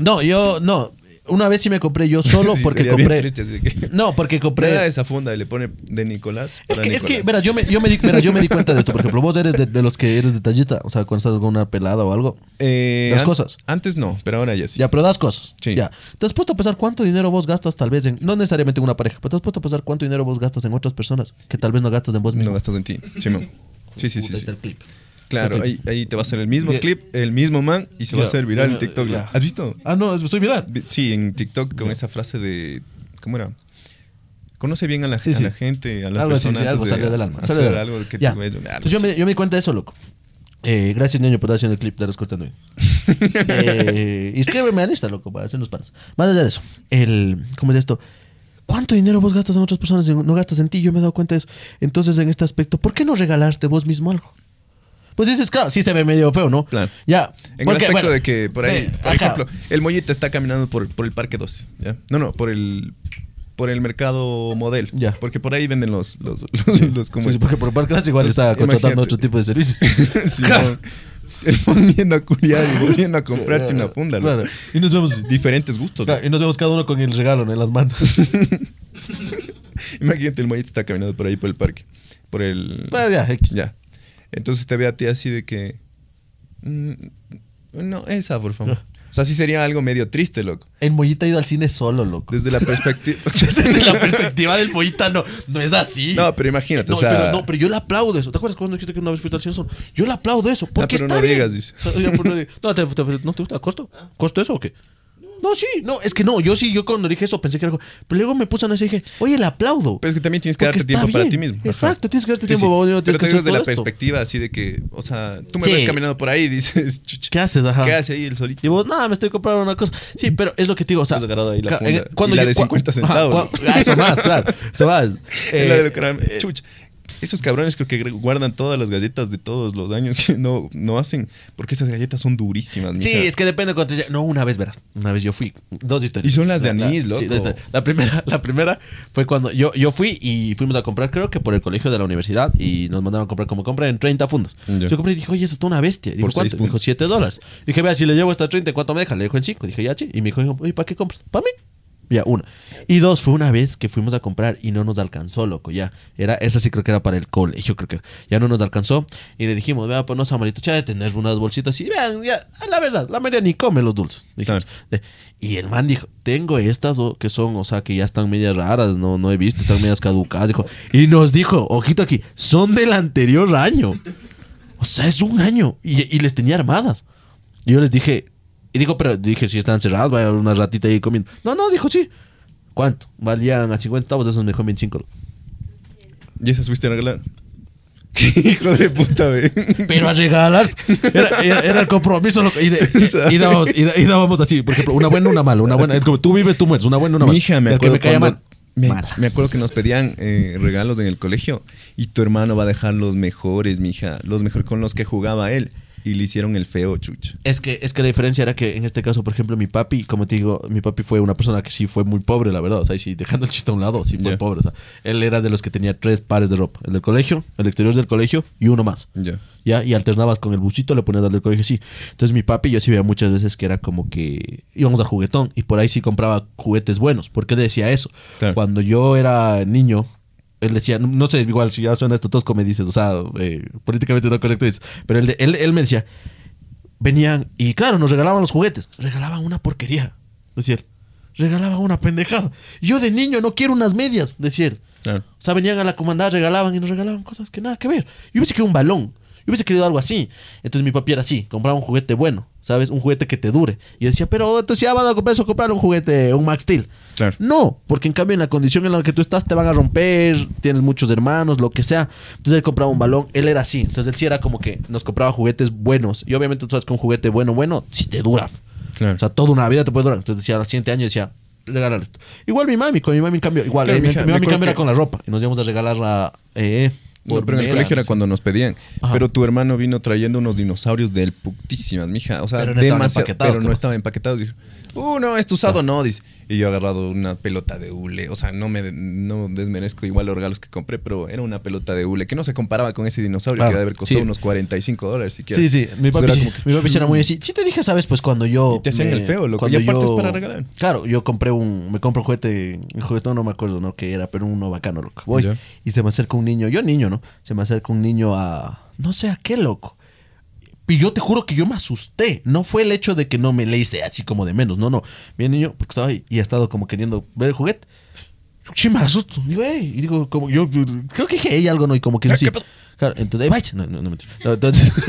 No, yo, no. Una vez sí me compré yo solo Sí, porque compré. triste, así que- No, porque compré. Esa funda y le pone de Nicolás. Es que, es que, verás, yo me, yo, me di, verás, yo me di cuenta de esto. Por ejemplo, vos eres de, de los que eres detallista. O sea, cuando estás con una pelada o algo. Eh, las an- cosas. Antes no, pero ahora ya sí. Ya, pero das cosas. Sí. Ya. ¿Te has puesto a pensar cuánto dinero vos gastas tal vez en, no necesariamente en una pareja, pero te has puesto a pensar cuánto dinero vos gastas en otras personas que tal vez no gastas en vos mismo? No gastas en ti. Sí, sí, sí. Sí. está el clip. Claro, ahí, ahí te va a hacer el mismo clip, el mismo man y se va a hacer viral en TikTok. ¿Has visto? Ah, no, soy viral. Vi- Sí, en TikTok con esa frase de. ¿Cómo era? Conoce bien a la, Sí, a sí. la gente, a las Algo personas. sí, algo salió de del alma. salió del algo que te algo Entonces yo me, yo me di cuenta de eso, loco. Eh, gracias, ñaño, por estar haciendo el clip de los cortando. eh, y escríbeme a Insta, loco, para hacernos paras. Más allá de eso, el, ¿cómo es esto? ¿Cuánto dinero vos gastas en otras personas y no gastas en ti? Yo me he dado cuenta de eso. Entonces, en este aspecto, ¿por qué no regalaste vos mismo algo? Pues dices, claro, sí se ve medio feo, ¿no? Claro. Ya. En porque, el aspecto bueno, de que por ahí, por ejemplo, el mollita está caminando por, por el Parque 12, ¿ya? No, no, por el por el mercado model. Ya. Porque por ahí venden los, los, los, los- ¿cómo Sí, sí, porque por Parque Clase igual Entonces, está contratando otro tipo de servicios. Sí, no. El yendo a culiar y vos yendo a comprarte una funda. loco. Claro. Y nos vemos. Diferentes gustos. ¿no? Claro, y nos vemos cada uno con el regalo ¿no? en las manos. Imagínate, el mollita está caminando por ahí por el parque. Por el. Bueno, ya, X. Ya. Entonces te ve a ti así de que. mm, No, esa, por favor. O sea, sí sería algo medio triste, loco. El Mollita ha ido al cine solo, loco. Desde la perspectiva. Desde la perspectiva del Mollita, no, no es así. No, pero imagínate, No, o sea. pero, no, pero yo le aplaudo eso. ¿Te acuerdas cuando dijiste que una vez fuiste al cine solo? Yo le aplaudo eso. Porque pero está no bien. digas, dice. O sea, ya, pero no digas. No, ¿te, te- ¿no te gusta? ¿Costo? ¿Costo eso o qué? No, sí, no, es que no, yo sí, yo cuando dije eso pensé que era algo. Pero luego me puse a decir, dije, oye, le aplaudo. Pero es que también tienes que darte tiempo para bien. ti mismo. Ajá. Exacto, tienes que darte Sí, tiempo, sí. tienes Pero que te digo desde la esto. perspectiva así de que, o sea, tú me Sí. ves caminando por ahí y dices, chucha, ¿Qué haces? Ajá. ¿qué hace ahí el solito? Y vos, nada, me estoy comprando una cosa. Sí, pero es lo que te digo, o sea. Agarrado ahí la funda. en- cuando Y la yo- de cua- 50 Ajá, centavos. cua- ah, eso más, claro. Eso más. Eh, la de lo caram- Chucha. Esos cabrones creo que guardan todas las galletas de todos los años que no, no hacen, porque esas galletas son durísimas. Sí, es que depende de cuánto ya- No, una vez verás. Una vez yo fui. Dos historias. Y son las de anís, loco. sí, la primera, la primera fue cuando yo, yo fui y fuimos a comprar, creo que por el colegio de la universidad, y nos mandaron a comprar como compra en 30 fundas. Yo compré y dije, oye, esa está una bestia. Dijo, Por ¿cuánto? dijo, puntos. 7 dólares. Dije, vea, si le llevo esta 30, ¿cuánto me deja? Le dejo en 5. Dije, ya, sí. Y me dijo, oye, ¿para qué compras? Para mí. Ya, una. Y dos, fue una vez que fuimos a comprar y no nos alcanzó, loco, ya. Era, esa sí creo que era para el colegio, creo que era. Ya no nos alcanzó. Y le dijimos, vea, pues no, Samarito, ya de tener unas bolsitas. Y vean, ya, la verdad, la María ni come los dulces. Y el man dijo, tengo estas que son, o sea, que ya están medias raras, no, no he visto, están medias caducadas. Dijo, y nos dijo, ojito aquí, son del anterior año. O sea, es un año. Y, y les tenía armadas. Y yo les dije, y dijo, pero dije, si están cerradas, vaya a haber una ratita ahí comiendo. No, no, dijo, sí. ¿Cuánto? Valían a 50 centavos, de esos me dejó en 25. ¿Y esas fuiste a regalar? ¿Qué hijo de puta, ve? Pero a regalar. Era, era- era el compromiso. loco, Y, de- y dábamos, y da- y dábamos así, por ejemplo, una buena, una mala. Una buena, es como tú vives, tú mueres. Una buena, una mala. Mi hija, me El que acuerdo, me caía cuando- mal. me, mala. me acuerdo que nos pedían eh, regalos en el colegio y tu hermano va a dejar los mejores, mija, los mejores con los que jugaba él y le hicieron el feo, chucha. Es que, es que la diferencia era que en este caso, por ejemplo, mi papi, como te digo, mi papi fue una persona que sí fue muy pobre, la verdad. O sea, y sí, dejando el chiste a un lado, sí fue pobre. O sea, él era de los que tenía tres pares de ropa: el del colegio, el exterior del colegio y uno más. Ya. ¿ya? Y alternabas con el busito, le ponías al del colegio, sí. Entonces mi papi, yo sí veía muchas veces que era como que íbamos al juguetón y por ahí sí compraba juguetes buenos. porque él decía eso? Claro. Cuando yo era niño, él decía, no- sé, igual si ya suena esto tosco me dices, o sea, eh, políticamente no correcto dices, pero él, de- él, él me decía, venían y claro, nos regalaban los juguetes, regalaban una porquería, decía él. Regalaban una pendejada. Yo de niño no quiero unas medias, decía él. Claro. O sea, venían a la comandada, regalaban y nos regalaban cosas que nada que ver. Yo hubiese querido un balón. Yo hubiese querido algo así. Entonces mi papi era así, compraba un juguete bueno, ¿sabes? Un juguete que te dure. Y yo decía, pero entonces ya vas a comprar eso, comprar un juguete, un Max Steel. Claro. No, porque en cambio en la condición en la que tú estás te van a romper, tienes muchos hermanos, lo que sea. Entonces él compraba un balón, él era así. Entonces él sí era como que nos compraba juguetes buenos. Y obviamente tú sabes que un juguete bueno, bueno, si te dura. Claro. O sea, toda una vida te puede durar. Entonces decía, al siguiente año decía, regalar esto. Igual mi mami, con mi mami en cambio, igual, Claro, eh, mi, mi mami acuerdo cambio era que- con la ropa. Y nos íbamos a regalar a... Eh, No, pero en el mera, colegio era cuando nos pedían. Ajá. Pero tu hermano vino trayendo unos dinosaurios del putísimas, mija. O sea, Pero no demasiado- Pero no estaban empaquetados. Dijo, uh, no, este usado no, dice. Y yo he agarrado una pelota de hule. O sea, no me no desmerezco igual los regalos que compré, pero era una pelota de hule que no se comparaba con ese dinosaurio Claro, que debe haber costado sí. unos 45 dólares siquiera. Sí, sí, mi papi, era sí, como que- mi papi sí era muy así. Sí te dije, ¿sabes? Pues cuando yo... Y te hacían el feo, loco. cuando Y aparte es para regalar. Claro, yo compré un... Me compré un juguete, un juguetón no me acuerdo, ¿no? Que era, pero uno bacano, loco. Voy y se me acerca un niño, yo niño, ¿no? Se me acerca un niño a... No sé a qué, loco. Y yo te juro que yo me asusté. No fue el hecho de que no me le hice así como de menos. No, no. Bien, niño, porque estaba ahí y ha estado como queriendo ver el juguete. Sí, me asusto. Digo, ey. Y digo, como yo, yo- creo que dije ey, algo, ¿no? Y como que ¿Qué sí. Claro, entonces, vaya. No, no, no, mentira. No, entonces.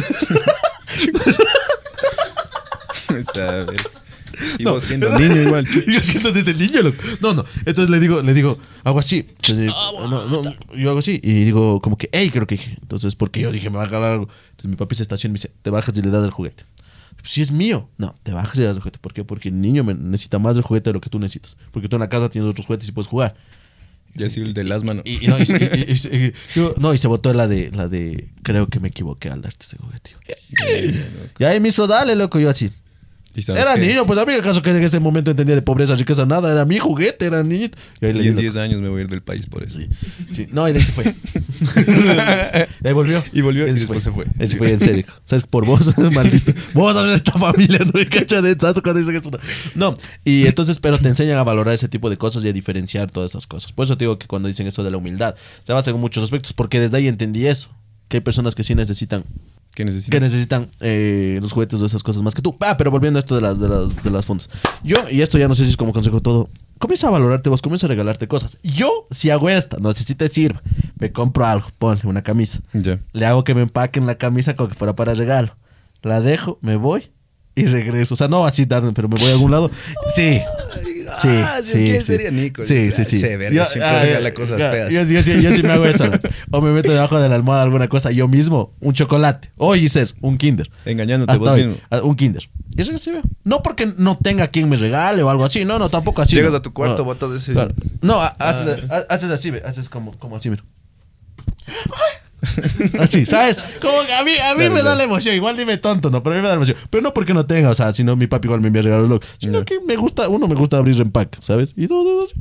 Y No. vos siendo niño igual. Yo siento desde el niño, loco. No, no. Entonces le digo, le digo, hago así. Entonces, no, no, yo hago así. Y digo, como que, hey, creo que dije. Entonces, porque yo dije, me va a regalar algo. Entonces mi papi se estaciona y me dice, te bajas y le das el juguete. Pues, si es mío. No, te bajas y le das el juguete. ¿Por qué? Porque el niño necesita más del juguete de lo que tú necesitas. Porque tú en la casa tienes otros juguetes y puedes jugar. Ya sido el del asma, ¿no? Y, y no, y, yo- no, y se votó la de, la de, creo que me equivoqué al darte ese juguete. Y ahí me hizo, dale, loco, yo así. Y Era que- niño, pues a mí acaso que en ese momento entendía de pobreza, riqueza, nada. Era mi juguete, era niño. Y ahí Y en loco. 10 años me voy a ir del país por eso. Sí, sí. No, y de ahí se fue. de ahí volvió. Y volvió y después se fue. Él se fue en serio. ¿Sabes? Por vos, maldito. Vos sabes esta familia, no me cacha de cuando dicen eso. No, y entonces, pero te enseñan a valorar ese tipo de cosas y a diferenciar todas esas cosas. Por eso te digo que cuando dicen eso de la humildad, se basa en muchos aspectos, porque desde ahí entendí eso. Que hay personas que sí necesitan ¿Qué necesitas? que necesitan eh, los juguetes o esas cosas más que tú. Ah, pero volviendo a esto de las, de las, de las fondos. Yo, y esto ya no sé si es como consejo todo, comienza a valorarte vos, comienza a regalarte cosas. Yo, si hago esta, no sé si te sirve, me compro algo, ponle una camisa. Ya. Le hago que me empaquen la camisa como que fuera para regalo. La dejo, me voy y regreso. O sea, no así, dar, pero me voy a algún lado. Sí. Sí, Ah, si sí, es que sí. sería Nico. Sí, sí, sí. Se verga, siempre ah, regala ya, cosas ya, feas. Yo, yo sí- me hago eso. O me meto debajo de la almohada alguna cosa yo mismo. Un chocolate. O dices, un kinder. Engañándote Hasta vos hoy, mismo. ah, Un kinder. Y eso sí. No porque no tenga quien me regale o algo así. No, no, tampoco así. Llegas no. a tu cuarto, No. botas ese- Claro. No, ha- haces, ha- haces así, ve. Haces como, como así, mira. Así, ¿sabes? Como que a mí, a mí me da la emoción. Igual dime tonto, ¿no? Pero a mí me da la emoción. Pero no porque no tenga, o sea, sino mi papi igual me envía regalos locos. Sino que me gusta, uno me gusta abrir empaque, ¿sabes? Y todo, todo así.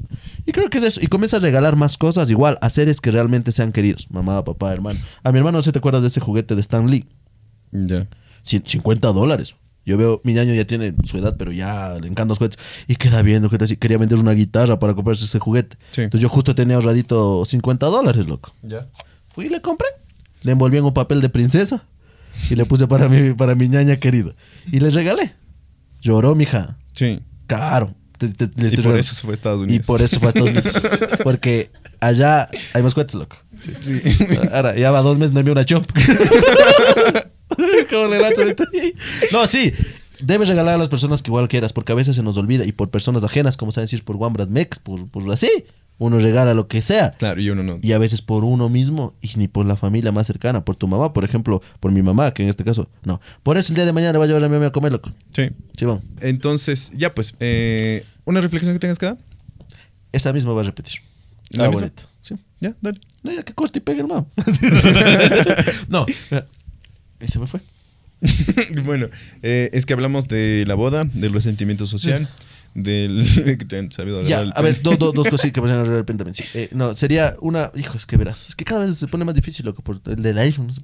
Y creo que es eso. Y comienza a regalar más cosas, igual, a seres que realmente sean queridos. Mamá, papá, hermano. A mi hermano, no si te acuerdas de ese juguete de Stan Lee. Ya. Cien- 50 dólares. Yo veo, mi ñaño ya tiene su edad, pero ya le encantan los juguetes. Y queda bien, juguete así. Quería vender una guitarra para comprarse ese juguete. Sí. Entonces yo justo tenía ahorradito 50 dólares, loco. Ya. Fui y le compré. Le envolví en un papel de princesa. Y le puse para mi, para mi ñaña querida. Y le regalé. Lloró, mija. Sí. Caro. Te- te- le Y por eso se fue a Estados Y Unidos. por eso fue a Estados Unidos. Porque allá hay más juguetes, loco. Sí. Ahora, ya va dos meses, no envió una chop. ¿Cómo le lanzo ahorita? No, sí. Debes regalar a las personas que igual quieras, porque a veces se nos olvida. Y por personas ajenas, como saben decir, por guambras mex, por, por así. Uno regala lo que sea. Claro, y uno no. Y a veces por uno mismo y ni por la familia más cercana, por tu mamá, por ejemplo, por mi mamá, que en este caso, no. Por eso el día de mañana voy a llevar a mi mamá a comer, loco. Sí. Entonces, ya pues, eh, ¿una reflexión que tengas que dar? Esa misma va a repetir. ¿La Ah, misma? bonito. Sí. Ya, dale. No, ya que corte y pegue, hermano. no. Y se me fue. bueno, eh, es que hablamos de la boda, del resentimiento social, del que te han sabido Ya, el a ver, dos, cositas que pasan de repente también. Sí. Eh, no, sería una. Hijo, es que verás. Es que cada vez se pone más difícil lo que por el del iPhone. No.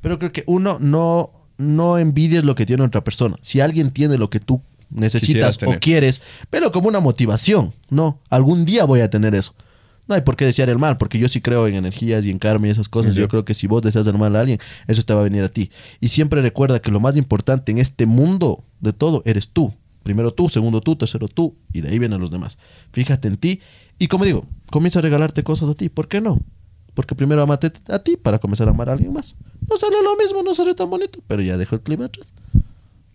Pero creo que uno no, no envidies lo que tiene otra persona. Si alguien tiene lo que tú necesitas o quieres, pero como una motivación. No, algún día voy a tener eso. No hay por qué desear el mal, porque yo sí creo en energías y en karma y esas cosas. Yo creo que si vos deseas el mal a alguien, eso te va a venir a ti. Y siempre recuerda que lo más importante en este mundo de todo eres tú. Primero tú, segundo tú, tercero tú, y de ahí vienen los demás. Fíjate en ti. Y como digo, comienza a regalarte cosas a ti. ¿Por qué no? Porque primero amate a ti para comenzar a amar a alguien más. No sale lo mismo, no sale tan bonito, pero ya dejo el clima atrás.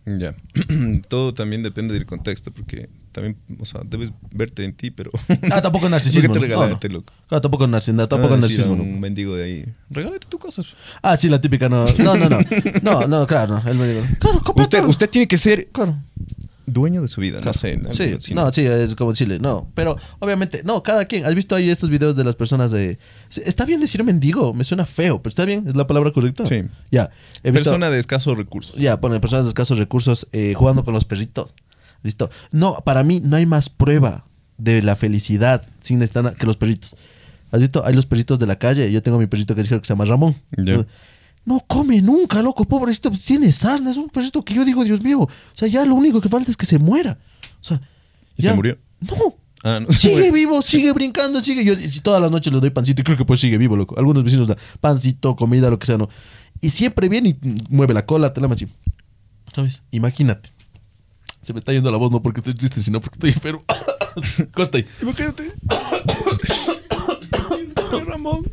Ya. Todo también depende del contexto, porque también, o sea, debes verte en ti, pero. Ah, tampoco es narcisismo. ¿Por qué te no. loco? Ah, tampoco es narcisismo. Tampoco es Ah, decir a narcisismo. no. un mendigo de ahí. Regálate tus cosas. Ah, sí, la típica no. No, no, no. No, no, claro, no. Él me dijo, claro, Usted, usted tiene que ser Claro. Dueño de su vida, no sé. Sí, no, sí, es como decirle, no. Pero obviamente, no, cada quien. ¿Has visto ahí estos videos de las personas de. Está bien decir mendigo, me suena feo, pero está bien, es la palabra correcta. Sí. Ya. He visto, Persona de escasos recursos. Ya, ponen personas de escasos recursos eh, jugando con los perritos. ¿Listo? No, para mí no hay más prueba de la felicidad sin estar que los perritos. ¿Has visto? Hay los perritos de la calle. Yo tengo mi perrito que dijeron que se llama Ramón. Ya. No come nunca, loco, pobrecito. Tiene sarna, es un perrito que yo digo, Dios mío. O sea, ya lo único que falta es que se muera. O sea, ¿Y ya- se murió? No. Ah, no. Sigue vivo, sigue brincando, sigue. Yo todas las noches le doy pancito y creo que pues sigue vivo, loco. Algunos vecinos dan pancito, comida, lo que sea, ¿no? Y siempre viene y mueve la cola, te la machi. ¿Sabes? Imagínate. Se me está yendo la voz, no porque estoy triste, sino porque estoy enfermo. Costa ahí. Imagínate. Ramón.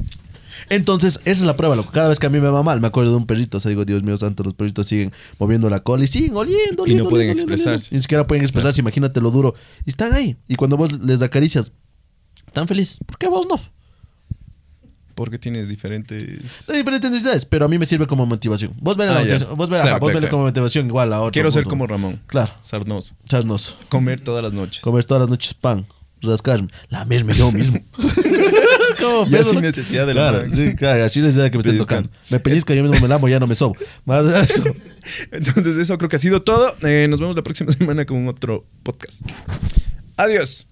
Entonces, esa es la prueba, loco. Cada vez que a mí me va mal, me acuerdo de un perrito. O sea, digo, Dios mío santo, los perritos siguen moviendo la cola y siguen oliendo, Y no oliendo, pueden oliendo, oliendo, expresarse. oliendo. Ni siquiera pueden expresarse, imagínate lo duro. Y están ahí. Y cuando vos les acaricias, tan feliz. ¿Por qué vos no? Porque tienes diferentes. diferentes necesidades, pero a mí me sirve como motivación. Vos la Ah, motivación, vos ves, Claro, ajá, vos claro, como motivación igual a otro. Quiero ser como Ramón. Claro, Sarnoso. charnoso. Comer todas las noches. Comer todas las noches pan, rascarme, lamerme yo mismo. ¿Cómo, Ya sin necesidad de la Claro, man. sí, claro, así necesidad que me estén tocando. Me pellizca, yo mismo me lamo, ya no me sobo. Más de eso. Entonces, eso creo que ha sido todo. Eh, nos vemos la próxima semana con otro podcast. Adiós.